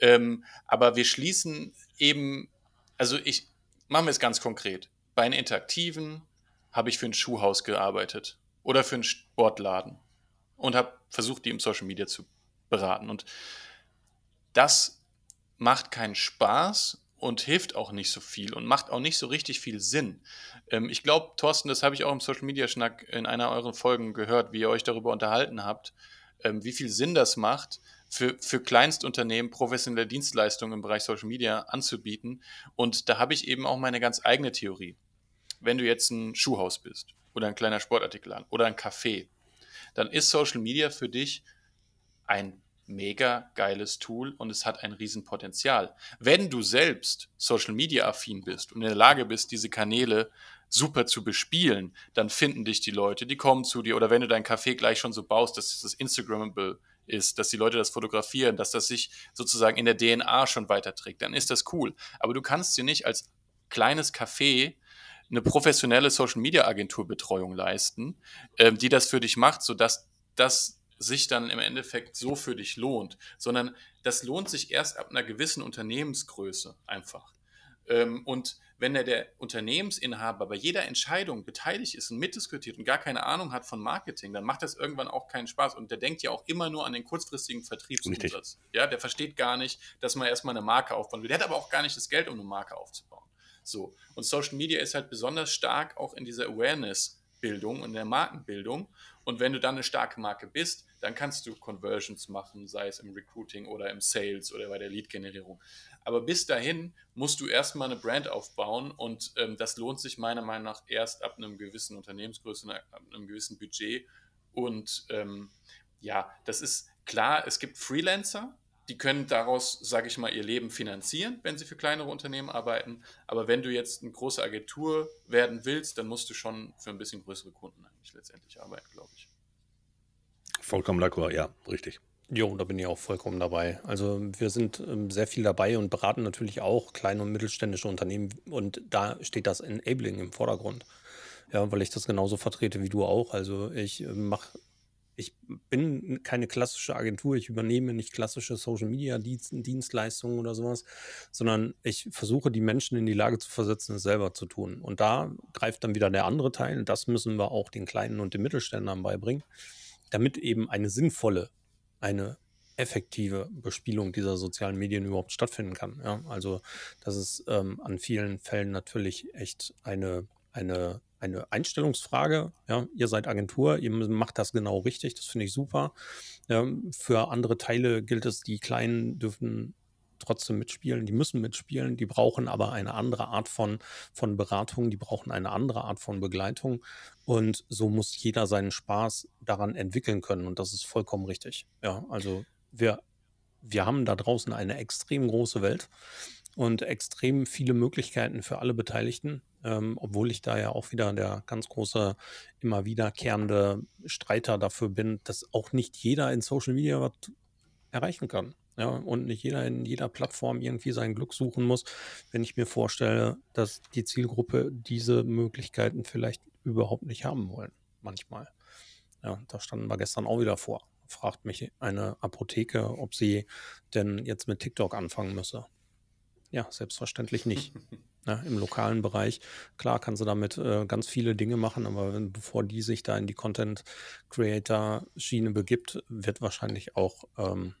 Ähm, aber wir schließen eben, also ich mache es ganz konkret. Bei einem Interaktiven habe ich für ein Schuhhaus gearbeitet oder für einen Sportladen und habe versucht, die im Social Media zu beraten. Und das macht keinen Spaß und hilft auch nicht so viel und macht auch nicht so richtig viel Sinn. Ähm, ich glaube, Thorsten, das habe ich auch im Social Media Schnack in einer eurer Folgen gehört, wie ihr euch darüber unterhalten habt, ähm, wie viel Sinn das macht, für, für Kleinstunternehmen professionelle Dienstleistungen im Bereich Social Media anzubieten. Und da habe ich eben auch meine ganz eigene Theorie. Wenn du jetzt ein Schuhhaus bist oder ein kleiner Sportartikelladen oder ein Café, dann ist Social Media für dich ein mega geiles Tool und es hat ein Riesenpotenzial. Wenn du selbst Social Media affin bist und in der Lage bist, diese Kanäle super zu bespielen, dann finden dich die Leute, die kommen zu dir oder wenn du dein Café gleich schon so baust, dass es Instagrammable ist, dass die Leute das fotografieren, dass das sich sozusagen in der DNA schon weiterträgt, dann ist das cool. Aber du kannst dir nicht als kleines Café eine professionelle Social Media Agentur Betreuung leisten, ähm, die das für dich macht, sodass das sich dann im Endeffekt so für dich lohnt, sondern das lohnt sich erst ab einer gewissen Unternehmensgröße einfach. Ähm, und wenn der, der Unternehmensinhaber bei jeder Entscheidung beteiligt ist und mitdiskutiert und gar keine Ahnung hat von Marketing, dann macht das irgendwann auch keinen Spaß. Und der denkt ja auch immer nur an den kurzfristigen Vertriebsumsatz. Ja, der versteht gar nicht, dass man erstmal eine Marke aufbauen will. Der hat aber auch gar nicht das Geld, um eine Marke aufzubauen. So. Und Social Media ist halt besonders stark auch in dieser Awareness-Bildung und in der Markenbildung. Und wenn du dann eine starke Marke bist, dann kannst du Conversions machen, sei es im Recruiting oder im Sales oder bei der Lead-Generierung. Aber bis dahin musst du erstmal eine Brand aufbauen und ähm, das lohnt sich meiner Meinung nach erst ab einem gewissen Unternehmensgröße, ab einem gewissen Budget. Und ähm, ja, das ist klar, es gibt Freelancer, die können daraus, sage ich mal, ihr Leben finanzieren, wenn sie für kleinere Unternehmen arbeiten. Aber wenn du jetzt eine große Agentur werden willst, dann musst du schon für ein bisschen größere Kunden eigentlich letztendlich arbeiten, glaube ich. Vollkommen d'accord, ja, richtig. Jo, da bin ich auch vollkommen dabei. Also wir sind ähm, sehr viel dabei und beraten natürlich auch kleine und mittelständische Unternehmen und da steht das Enabling im Vordergrund. Ja, weil ich das genauso vertrete wie du auch. Also ich äh, mache, ich bin keine klassische Agentur, ich übernehme nicht klassische Social Media Dienstleistungen oder sowas, sondern ich versuche die Menschen in die Lage zu versetzen, es selber zu tun. Und da greift dann wieder der andere Teil. Das müssen wir auch den kleinen und den Mittelständlern beibringen, damit eben eine sinnvolle eine effektive Bespielung dieser sozialen Medien überhaupt stattfinden kann. Ja, also das ist ähm, an vielen Fällen natürlich echt eine, eine, eine Einstellungsfrage. Ja, ihr seid Agentur, ihr macht das genau richtig, das finde ich super. Ja, für andere Teile gilt es, die Kleinen dürfen trotzdem mitspielen, die müssen mitspielen, die brauchen aber eine andere Art von, von Beratung, die brauchen eine andere Art von Begleitung und so muss jeder seinen Spaß daran entwickeln können und das ist vollkommen richtig. Ja, also wir, wir haben da draußen eine extrem große Welt und extrem viele Möglichkeiten für alle Beteiligten, ähm, obwohl ich da ja auch wieder der ganz große, immer wiederkehrende Streiter dafür bin, dass auch nicht jeder in Social Media was erreichen kann. Ja, und nicht jeder in jeder Plattform irgendwie sein Glück suchen muss, wenn ich mir vorstelle, dass die Zielgruppe diese Möglichkeiten vielleicht überhaupt nicht haben wollen. Manchmal. Ja, da standen wir gestern auch wieder vor. Fragt mich eine Apotheke, ob sie denn jetzt mit TikTok anfangen müsse. Ja, selbstverständlich nicht. Ja, Im lokalen Bereich, klar, kann sie damit äh, ganz viele Dinge machen, aber wenn, bevor die sich da in die Content-Creator-Schiene begibt, wird wahrscheinlich auch ähm,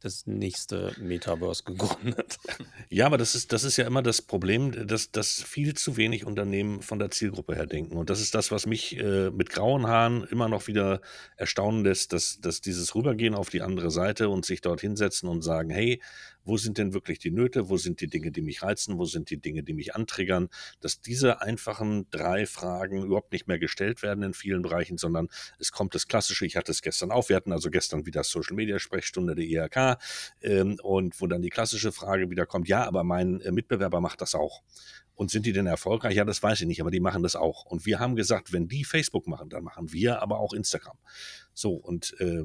das nächste Metaverse gegründet. Ja, aber das ist, das ist ja immer das Problem, dass, dass viel zu wenig Unternehmen von der Zielgruppe her denken. Und das ist das, was mich äh, mit grauen Haaren immer noch wieder erstaunen lässt, dass, dass dieses Rübergehen auf die andere Seite und sich dort hinsetzen und sagen, hey, wo sind denn wirklich die Nöte, wo sind die Dinge, die mich reizen, wo sind die Dinge, die mich antriggern, dass diese einfachen drei Fragen überhaupt nicht mehr gestellt werden in vielen Bereichen, sondern es kommt das Klassische, ich hatte es gestern auch, wir hatten also gestern wieder Social Media Sprechstunde der IHK ähm, und wo dann die klassische Frage wieder kommt, ja, aber mein äh, Mitbewerber macht das auch. Und sind die denn erfolgreich? Ja, das weiß ich nicht, aber die machen das auch. Und wir haben gesagt, wenn die Facebook machen, dann machen wir aber auch Instagram. So, und äh,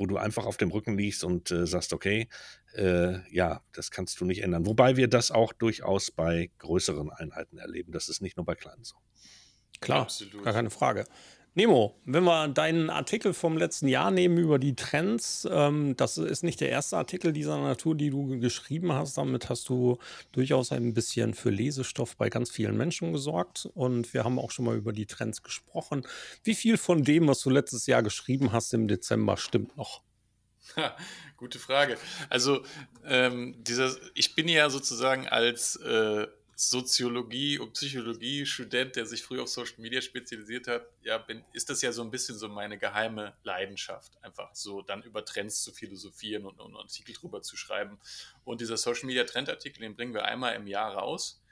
wo du einfach auf dem Rücken liegst und äh, sagst, okay, äh, ja, das kannst du nicht ändern. Wobei wir das auch durchaus bei größeren Einheiten erleben. Das ist nicht nur bei kleinen so. Klar, Absolut. gar keine Frage. Nemo, wenn wir deinen Artikel vom letzten Jahr nehmen über die Trends, ähm, das ist nicht der erste Artikel dieser Natur, die du geschrieben hast. Damit hast du durchaus ein bisschen für Lesestoff bei ganz vielen Menschen gesorgt. Und wir haben auch schon mal über die Trends gesprochen. Wie viel von dem, was du letztes Jahr geschrieben hast im Dezember, stimmt noch? Ha, gute Frage. Also, ähm, dieser, ich bin ja sozusagen als äh, Soziologie- und Psychologie-Student, der sich früher auf Social Media spezialisiert hat, ja, bin, ist das ja so ein bisschen so meine geheime Leidenschaft, einfach so dann über Trends zu philosophieren und, und Artikel drüber zu schreiben. Und dieser Social Media Trendartikel, den bringen wir einmal im Jahr raus.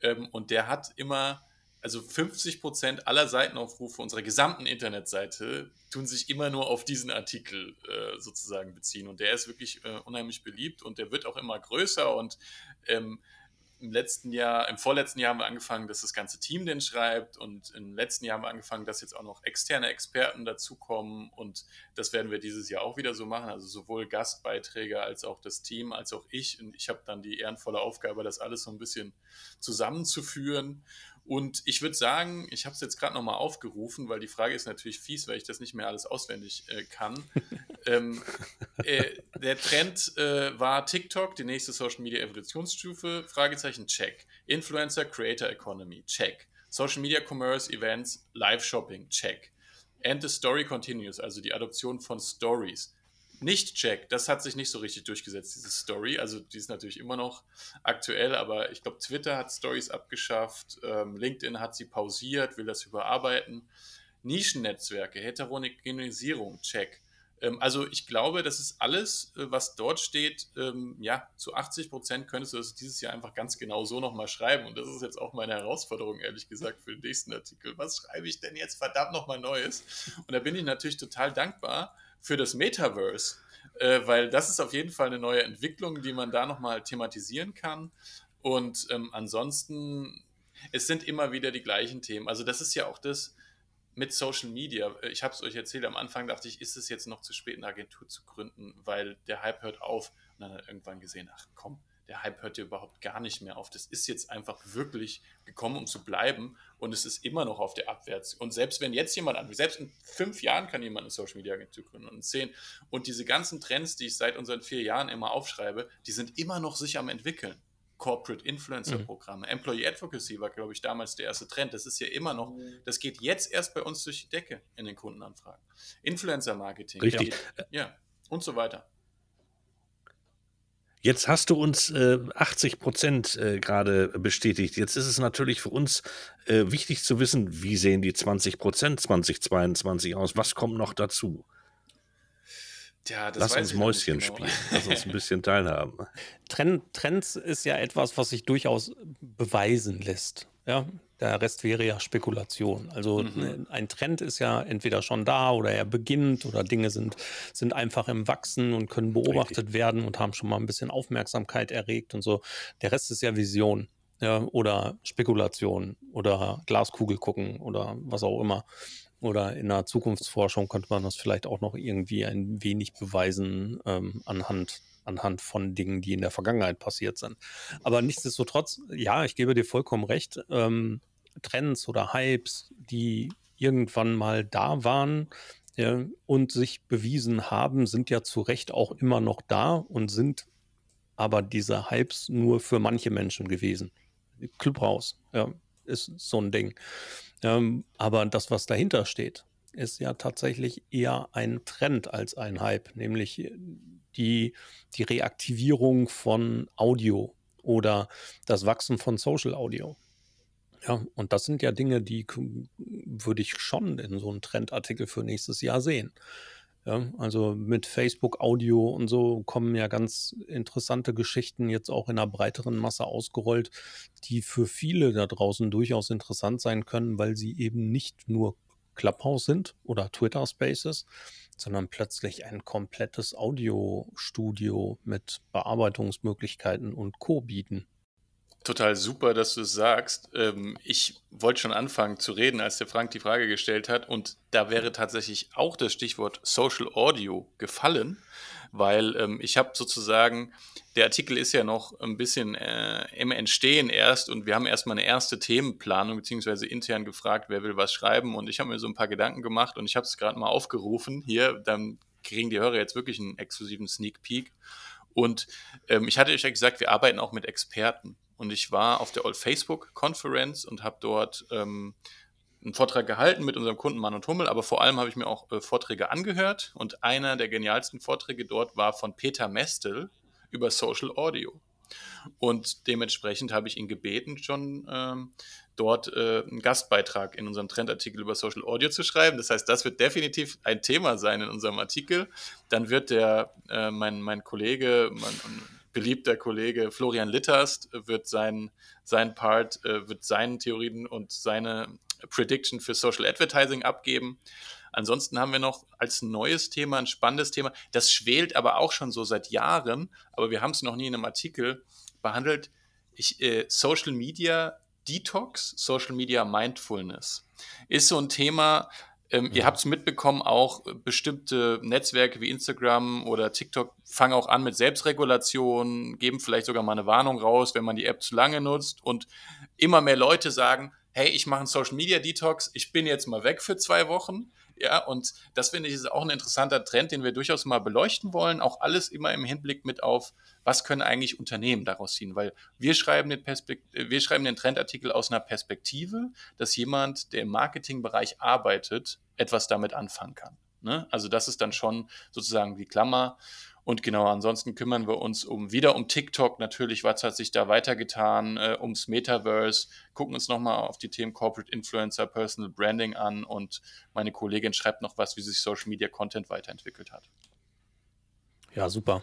Ähm, und der hat immer, also 50 Prozent aller Seitenaufrufe unserer gesamten Internetseite tun sich immer nur auf diesen Artikel äh, sozusagen beziehen. Und der ist wirklich äh, unheimlich beliebt und der wird auch immer größer und ähm, im letzten Jahr, im vorletzten Jahr haben wir angefangen, dass das ganze Team den schreibt und im letzten Jahr haben wir angefangen, dass jetzt auch noch externe Experten dazukommen und das werden wir dieses Jahr auch wieder so machen. Also sowohl Gastbeiträge als auch das Team, als auch ich. Und ich habe dann die ehrenvolle Aufgabe, das alles so ein bisschen zusammenzuführen und ich würde sagen, ich habe es jetzt gerade nochmal aufgerufen, weil die Frage ist natürlich fies, weil ich das nicht mehr alles auswendig äh, kann. ähm, äh, der Trend äh, war TikTok, die nächste Social Media Evolutionsstufe, Fragezeichen, check. Influencer Creator Economy, check. Social Media Commerce Events, Live Shopping, check. And the Story Continues, also die Adoption von Stories nicht check, das hat sich nicht so richtig durchgesetzt, diese Story. Also die ist natürlich immer noch aktuell, aber ich glaube, Twitter hat Stories abgeschafft, ähm, LinkedIn hat sie pausiert, will das überarbeiten. Nischennetzwerke, Heterogenisierung, check. Ähm, also ich glaube, das ist alles, äh, was dort steht, ähm, ja, zu 80 Prozent könntest du das dieses Jahr einfach ganz genau so nochmal schreiben. Und das ist jetzt auch meine Herausforderung, ehrlich gesagt, für den nächsten Artikel. Was schreibe ich denn jetzt verdammt nochmal Neues? Und da bin ich natürlich total dankbar, für das Metaverse, äh, weil das ist auf jeden Fall eine neue Entwicklung, die man da nochmal thematisieren kann. Und ähm, ansonsten, es sind immer wieder die gleichen Themen. Also das ist ja auch das mit Social Media. Ich habe es euch erzählt, am Anfang dachte ich, ist es jetzt noch zu spät, eine Agentur zu gründen, weil der Hype hört auf. Und dann hat irgendwann gesehen, ach komm, der Hype hört ja überhaupt gar nicht mehr auf. Das ist jetzt einfach wirklich gekommen, um zu bleiben und es ist immer noch auf der Abwärts. Und selbst wenn jetzt jemand an, selbst in fünf Jahren kann jemand eine Social Media Agentur gründen und in zehn. Und diese ganzen Trends, die ich seit unseren vier Jahren immer aufschreibe, die sind immer noch sich am entwickeln. Corporate Influencer Programme, mhm. Employee Advocacy war, glaube ich, damals der erste Trend. Das ist ja immer noch, mhm. das geht jetzt erst bei uns durch die Decke in den Kundenanfragen. Influencer Marketing. Richtig. Geht, ja, und so weiter. Jetzt hast du uns äh, 80 Prozent äh, gerade bestätigt. Jetzt ist es natürlich für uns äh, wichtig zu wissen, wie sehen die 20 Prozent 2022 aus? Was kommt noch dazu? Tja, Lass uns Mäuschen genau. spielen. Lass uns ein bisschen teilhaben. Trend, Trends ist ja etwas, was sich durchaus beweisen lässt. Ja, der Rest wäre ja Spekulation. Also mhm. Ne, ein Trend ist ja entweder schon da oder er beginnt oder Dinge sind, sind einfach im Wachsen und können beobachtet Richtig. werden und haben schon mal ein bisschen Aufmerksamkeit erregt und so. Der Rest ist ja Vision ja, oder Spekulation oder Glaskugel gucken oder was auch immer. Oder in der Zukunftsforschung könnte man das vielleicht auch noch irgendwie ein wenig beweisen ähm, anhand anhand von Dingen, die in der Vergangenheit passiert sind. Aber nichtsdestotrotz, ja, ich gebe dir vollkommen recht, ähm, Trends oder Hypes, die irgendwann mal da waren ja, und sich bewiesen haben, sind ja zu Recht auch immer noch da und sind aber diese Hypes nur für manche Menschen gewesen. Clubhouse ja, ist so ein Ding. Ähm, aber das, was dahinter steht, ist ja tatsächlich eher ein Trend als ein Hype, nämlich die, die Reaktivierung von Audio oder das Wachsen von Social Audio. Ja, und das sind ja Dinge, die würde ich schon in so einem Trendartikel für nächstes Jahr sehen. Ja, also mit Facebook Audio und so kommen ja ganz interessante Geschichten jetzt auch in einer breiteren Masse ausgerollt, die für viele da draußen durchaus interessant sein können, weil sie eben nicht nur Clubhouse sind oder Twitter Spaces, sondern plötzlich ein komplettes Audiostudio mit Bearbeitungsmöglichkeiten und Co. bieten. Total super, dass du es sagst. Ähm, ich wollte schon anfangen zu reden, als der Frank die Frage gestellt hat. Und da wäre tatsächlich auch das Stichwort Social Audio gefallen weil ähm, ich habe sozusagen, der Artikel ist ja noch ein bisschen äh, im Entstehen erst und wir haben erstmal eine erste Themenplanung beziehungsweise intern gefragt, wer will was schreiben und ich habe mir so ein paar Gedanken gemacht und ich habe es gerade mal aufgerufen. Hier, dann kriegen die Hörer jetzt wirklich einen exklusiven Sneak Peek. Und ähm, ich hatte euch ja gesagt, wir arbeiten auch mit Experten. Und ich war auf der Old Facebook Conference und habe dort ähm, einen Vortrag gehalten mit unserem Kunden Mann und Hummel, aber vor allem habe ich mir auch äh, Vorträge angehört und einer der genialsten Vorträge dort war von Peter Mestel über Social Audio. Und dementsprechend habe ich ihn gebeten, schon ähm, dort äh, einen Gastbeitrag in unserem Trendartikel über Social Audio zu schreiben. Das heißt, das wird definitiv ein Thema sein in unserem Artikel. Dann wird der, äh, mein, mein Kollege, mein beliebter Kollege Florian Litterst wird sein, sein Part, äh, wird seine Theorien und seine Prediction für Social Advertising abgeben. Ansonsten haben wir noch als neues Thema ein spannendes Thema. Das schwelt aber auch schon so seit Jahren, aber wir haben es noch nie in einem Artikel behandelt. ich, äh, Social Media Detox, Social Media Mindfulness ist so ein Thema, ähm, Ihr habt es mitbekommen, auch bestimmte Netzwerke wie Instagram oder TikTok fangen auch an mit Selbstregulation, geben vielleicht sogar mal eine Warnung raus, wenn man die App zu lange nutzt. Und immer mehr Leute sagen, hey, ich mache einen Social Media Detox, ich bin jetzt mal weg für zwei Wochen. Ja, und das finde ich ist auch ein interessanter Trend, den wir durchaus mal beleuchten wollen. Auch alles immer im Hinblick mit auf, was können eigentlich Unternehmen daraus ziehen? Weil wir schreiben den, Perspekt wir schreiben den Trendartikel aus einer Perspektive, dass jemand, der im Marketingbereich arbeitet, etwas damit anfangen kann. Ne? Also das ist dann schon sozusagen die Klammer. Und genau, ansonsten kümmern wir uns um wieder um TikTok natürlich, was hat sich da weitergetan, äh, ums Metaverse, gucken uns nochmal auf die Themen Corporate Influencer, Personal Branding an und meine Kollegin schreibt noch was, wie sich Social Media Content weiterentwickelt hat. Ja, super.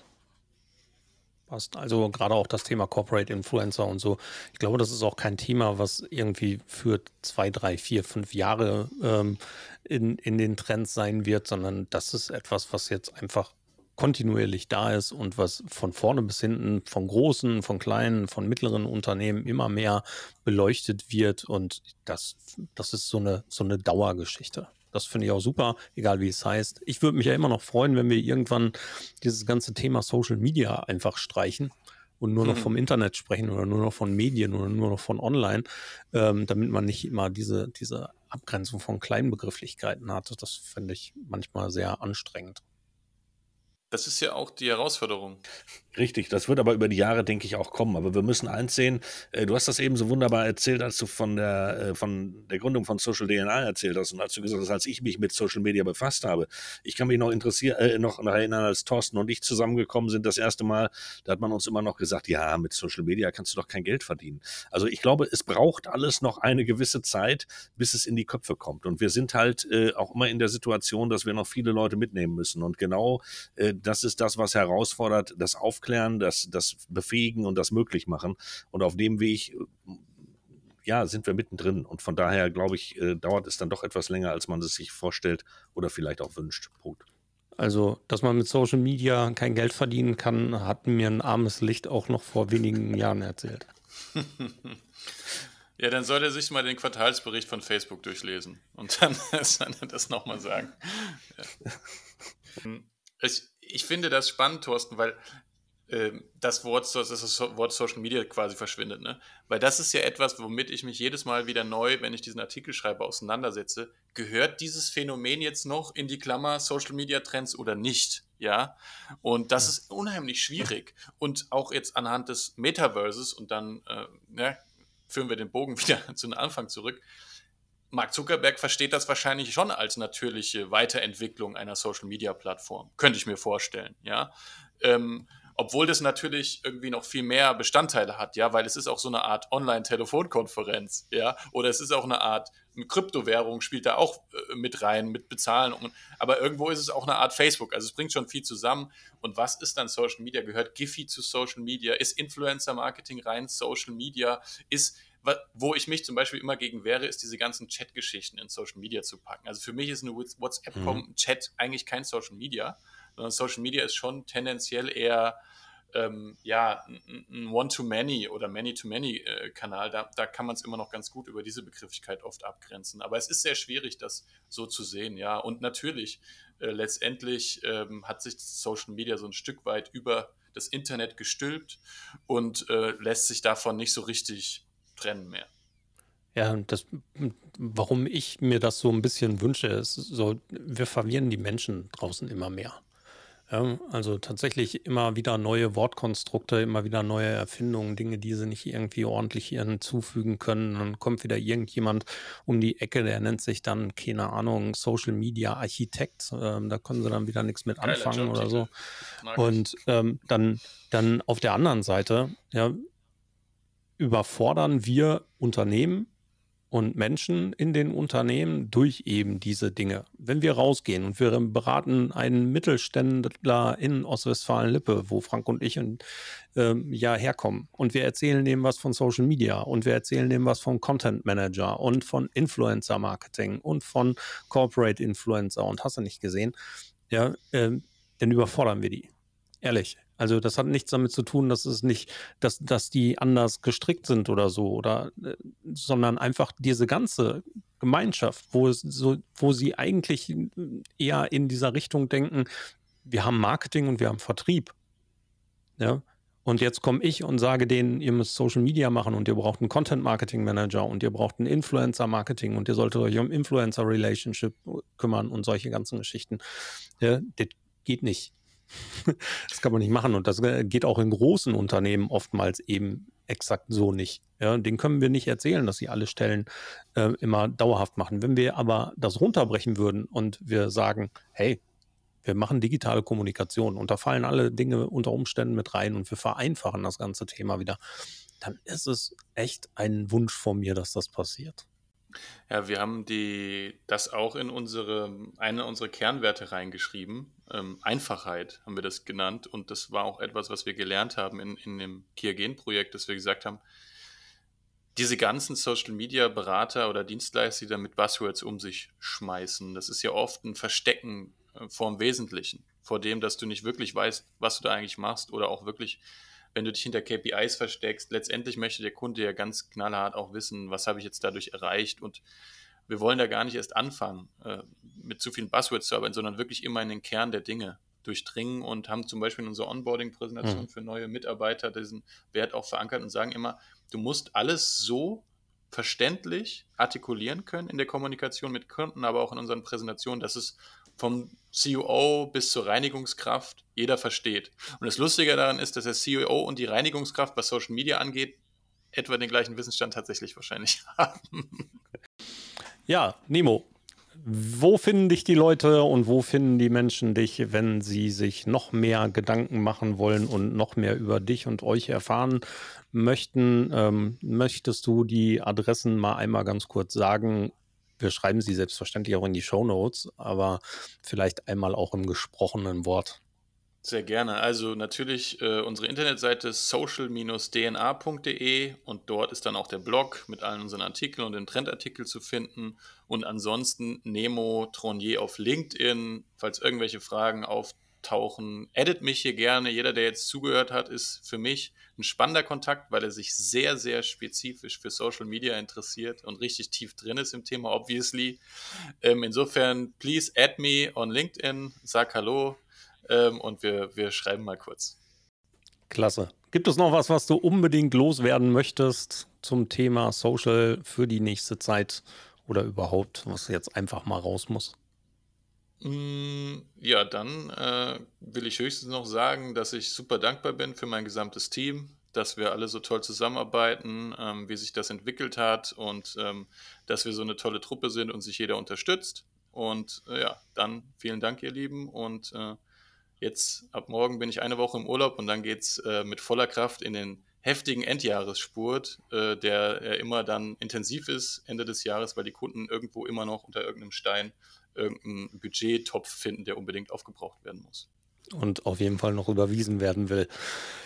Passt. Also gerade auch das Thema Corporate Influencer und so. Ich glaube, das ist auch kein Thema, was irgendwie für zwei, drei, vier, fünf Jahre ähm, in, in den Trends sein wird, sondern das ist etwas, was jetzt einfach kontinuierlich da ist und was von vorne bis hinten von großen, von kleinen, von mittleren Unternehmen immer mehr beleuchtet wird und das, das ist so eine, so eine Dauergeschichte. Das finde ich auch super, egal wie es heißt. Ich würde mich ja immer noch freuen, wenn wir irgendwann dieses ganze Thema Social Media einfach streichen und nur noch mhm. vom Internet sprechen oder nur noch von Medien oder nur noch von Online, ähm, damit man nicht immer diese, diese Abgrenzung von kleinen Begrifflichkeiten hat. Das finde ich manchmal sehr anstrengend. Das ist ja auch die Herausforderung. Richtig, das wird aber über die Jahre, denke ich, auch kommen. Aber wir müssen eins sehen, äh, du hast das eben so wunderbar erzählt, als du von der, äh, von der Gründung von Social DNA erzählt hast und als du gesagt hast, als ich mich mit Social Media befasst habe. Ich kann mich noch interessieren, äh, noch erinnern, als Thorsten und ich zusammengekommen sind das erste Mal, da hat man uns immer noch gesagt, ja, mit Social Media kannst du doch kein Geld verdienen. Also ich glaube, es braucht alles noch eine gewisse Zeit, bis es in die Köpfe kommt. Und wir sind halt äh, auch immer in der Situation, dass wir noch viele Leute mitnehmen müssen. Und genau äh, das ist das, was herausfordert, das Aufklären, das, das Befähigen und das möglich machen. Und auf dem Weg ja, sind wir mittendrin. Und von daher, glaube ich, äh, dauert es dann doch etwas länger, als man es sich vorstellt oder vielleicht auch wünscht. Punkt. Also, dass man mit Social Media kein Geld verdienen kann, hat mir ein armes Licht auch noch vor wenigen Jahren erzählt. ja, dann soll er sich mal den Quartalsbericht von Facebook durchlesen und dann soll er das nochmal sagen. Ja. Ich, ich finde das spannend, Thorsten, weil äh, das, Wort, das Wort Social Media quasi verschwindet. Ne? Weil das ist ja etwas, womit ich mich jedes Mal wieder neu, wenn ich diesen Artikel schreibe, auseinandersetze. Gehört dieses Phänomen jetzt noch in die Klammer Social Media Trends oder nicht? Ja, und das ist unheimlich schwierig. Und auch jetzt anhand des Metaverses und dann äh, ne, führen wir den Bogen wieder zu den Anfang zurück Mark Zuckerberg versteht das wahrscheinlich schon als natürliche Weiterentwicklung einer Social-Media-Plattform. Könnte ich mir vorstellen, ja. Ähm, obwohl das natürlich irgendwie noch viel mehr Bestandteile hat, ja, weil es ist auch so eine Art Online-Telefonkonferenz, ja, oder es ist auch eine Art eine Kryptowährung spielt da auch äh, mit rein, mit Bezahlen. aber irgendwo ist es auch eine Art Facebook. Also es bringt schon viel zusammen. Und was ist dann Social Media? Gehört Giphy zu Social Media? Ist Influencer-Marketing rein Social Media? Ist wo ich mich zum Beispiel immer gegen wehre, ist diese ganzen Chat-Geschichten in Social Media zu packen. Also für mich ist eine WhatsApp-Chat mhm. eigentlich kein Social Media, sondern Social Media ist schon tendenziell eher ähm, ja, ein One-to-Many oder Many-to-Many-Kanal. Äh, da, da kann man es immer noch ganz gut über diese Begrifflichkeit oft abgrenzen. Aber es ist sehr schwierig, das so zu sehen, ja. Und natürlich, äh, letztendlich ähm, hat sich Social Media so ein Stück weit über das Internet gestülpt und äh, lässt sich davon nicht so richtig trennen mehr. Ja, das, warum ich mir das so ein bisschen wünsche, ist so, wir verwirren die Menschen draußen immer mehr. Ja, also tatsächlich immer wieder neue Wortkonstrukte, immer wieder neue Erfindungen, Dinge, die sie nicht irgendwie ordentlich hinzufügen können. Dann kommt wieder irgendjemand um die Ecke, der nennt sich dann, keine Ahnung, Social Media Architekt. Ähm, da können sie dann wieder nichts mit anfangen oder so. Und ähm, dann, dann auf der anderen Seite, ja, überfordern wir Unternehmen und Menschen in den Unternehmen durch eben diese Dinge. Wenn wir rausgehen und wir beraten einen Mittelständler in Ostwestfalen-Lippe, wo Frank und ich in, ähm, ja herkommen, und wir erzählen dem was von Social Media und wir erzählen dem was von Content Manager und von Influencer Marketing und von Corporate Influencer und hast du nicht gesehen, ja, äh, dann überfordern wir die. Ehrlich, Also das hat nichts damit zu tun, dass es nicht, dass, dass die anders gestrickt sind oder so, oder äh, sondern einfach diese ganze Gemeinschaft, wo es so, wo sie eigentlich eher in dieser Richtung denken, wir haben Marketing und wir haben Vertrieb. Ja. Und jetzt komme ich und sage denen, ihr müsst Social Media machen und ihr braucht einen Content Marketing Manager und ihr braucht einen Influencer Marketing und ihr solltet euch um Influencer Relationship kümmern und solche ganzen Geschichten. Ja, das geht nicht. das kann man nicht machen. Und das äh, geht auch in großen Unternehmen oftmals eben exakt so nicht. Ja, den können wir nicht erzählen, dass sie alle Stellen äh, immer dauerhaft machen. Wenn wir aber das runterbrechen würden und wir sagen, hey, wir machen digitale Kommunikation und da fallen alle Dinge unter Umständen mit rein und wir vereinfachen das ganze Thema wieder, dann ist es echt ein Wunsch von mir, dass das passiert. Ja, wir haben die, das auch in unsere, eine unserer Kernwerte reingeschrieben. Ähm, Einfachheit haben wir das genannt. Und das war auch etwas, was wir gelernt haben in, in dem Kiagen-Projekt, dass wir gesagt haben, diese ganzen Social Media Berater oder Dienstleister, die da mit Buzzwords um sich schmeißen, das ist ja oft ein Verstecken äh, vor dem Wesentlichen, vor dem, dass du nicht wirklich weißt, was du da eigentlich machst oder auch wirklich wenn du dich hinter KPIs versteckst, letztendlich möchte der Kunde ja ganz knallhart auch wissen, was habe ich jetzt dadurch erreicht und wir wollen da gar nicht erst anfangen, äh, mit zu vielen Buzzwords zu arbeiten, sondern wirklich immer in den Kern der Dinge durchdringen und haben zum Beispiel in unserer Onboarding-Präsentation mhm. für neue Mitarbeiter diesen Wert auch verankert und sagen immer, du musst alles so verständlich artikulieren können in der Kommunikation mit Kunden, aber auch in unseren Präsentationen, dass es vom CEO bis zur Reinigungskraft jeder versteht. Und das Lustige daran ist, dass der CEO und die Reinigungskraft, was Social Media angeht, etwa den gleichen Wissensstand tatsächlich wahrscheinlich haben. Ja, Nemo, wo finden dich die Leute und wo finden die Menschen dich, wenn sie sich noch mehr Gedanken machen wollen und noch mehr über dich und euch erfahren möchten? Ähm, möchtest du die Adressen mal einmal ganz kurz sagen, wir schreiben sie selbstverständlich auch in die Show Notes, aber vielleicht einmal auch im gesprochenen Wort. Sehr gerne. Also natürlich äh, unsere Internetseite social-dna.de und dort ist dann auch der Blog mit allen unseren Artikeln und den Trendartikel zu finden. Und ansonsten Nemo Tronier auf LinkedIn, falls irgendwelche Fragen auf tauchen. Edit mich hier gerne. Jeder, der jetzt zugehört hat, ist für mich ein spannender Kontakt, weil er sich sehr, sehr spezifisch für Social Media interessiert und richtig tief drin ist im Thema, obviously. Ähm, insofern, please add me on LinkedIn, sag Hallo ähm, und wir, wir schreiben mal kurz. Klasse. Gibt es noch was, was du unbedingt loswerden möchtest zum Thema Social für die nächste Zeit oder überhaupt, was jetzt einfach mal raus muss? Mm, ja, dann äh, will ich höchstens noch sagen, dass ich super dankbar bin für mein gesamtes Team, dass wir alle so toll zusammenarbeiten, ähm, wie sich das entwickelt hat und ähm, dass wir so eine tolle Truppe sind und sich jeder unterstützt. Und äh, ja, dann vielen Dank, ihr Lieben. Und äh, jetzt ab morgen bin ich eine Woche im Urlaub und dann geht es äh, mit voller Kraft in den heftigen Endjahresspurt, äh, der immer dann intensiv ist Ende des Jahres, weil die Kunden irgendwo immer noch unter irgendeinem Stein irgendeinen Budgettopf finden, der unbedingt aufgebraucht werden muss. Und auf jeden Fall noch überwiesen werden will.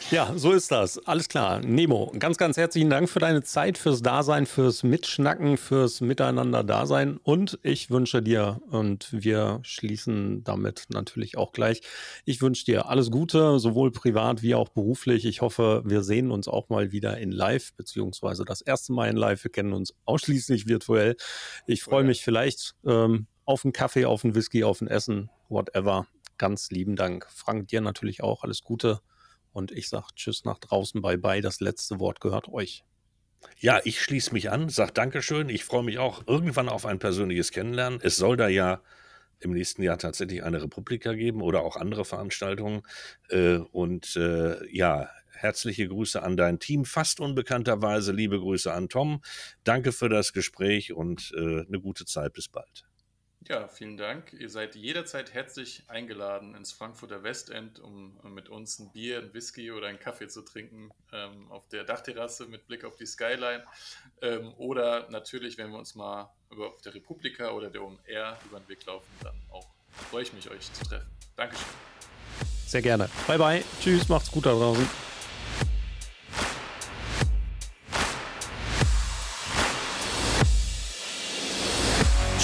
Ja, so ist das. Alles klar. Nemo, ganz, ganz herzlichen Dank für deine Zeit, fürs Dasein, fürs Mitschnacken, fürs Miteinander-Dasein. Und ich wünsche dir, und wir schließen damit natürlich auch gleich, ich wünsche dir alles Gute, sowohl privat wie auch beruflich. Ich hoffe, wir sehen uns auch mal wieder in Live, beziehungsweise das erste Mal in Live. Wir kennen uns ausschließlich virtuell. Ich freue mich vielleicht. Ähm, auf einen Kaffee, auf einen Whisky, auf ein Essen, whatever. Ganz lieben Dank. Frank, dir natürlich auch alles Gute. Und ich sage Tschüss nach draußen, bye bye. Das letzte Wort gehört euch. Ja, ich schließe mich an, sage Dankeschön. Ich freue mich auch irgendwann auf ein persönliches Kennenlernen. Es soll da ja im nächsten Jahr tatsächlich eine Republika geben oder auch andere Veranstaltungen. Äh, und äh, ja, herzliche Grüße an dein Team, fast unbekannterweise. Liebe Grüße an Tom. Danke für das Gespräch und äh, eine gute Zeit. Bis bald. Ja, vielen Dank. Ihr seid jederzeit herzlich eingeladen ins Frankfurter Westend, um mit uns ein Bier, ein Whisky oder einen Kaffee zu trinken ähm, auf der Dachterrasse mit Blick auf die Skyline. Ähm, oder natürlich, wenn wir uns mal über auf der Republika oder der OMR über den Weg laufen, dann auch freue ich mich, euch zu treffen. Dankeschön. Sehr gerne. Bye bye. Tschüss, macht's gut da draußen.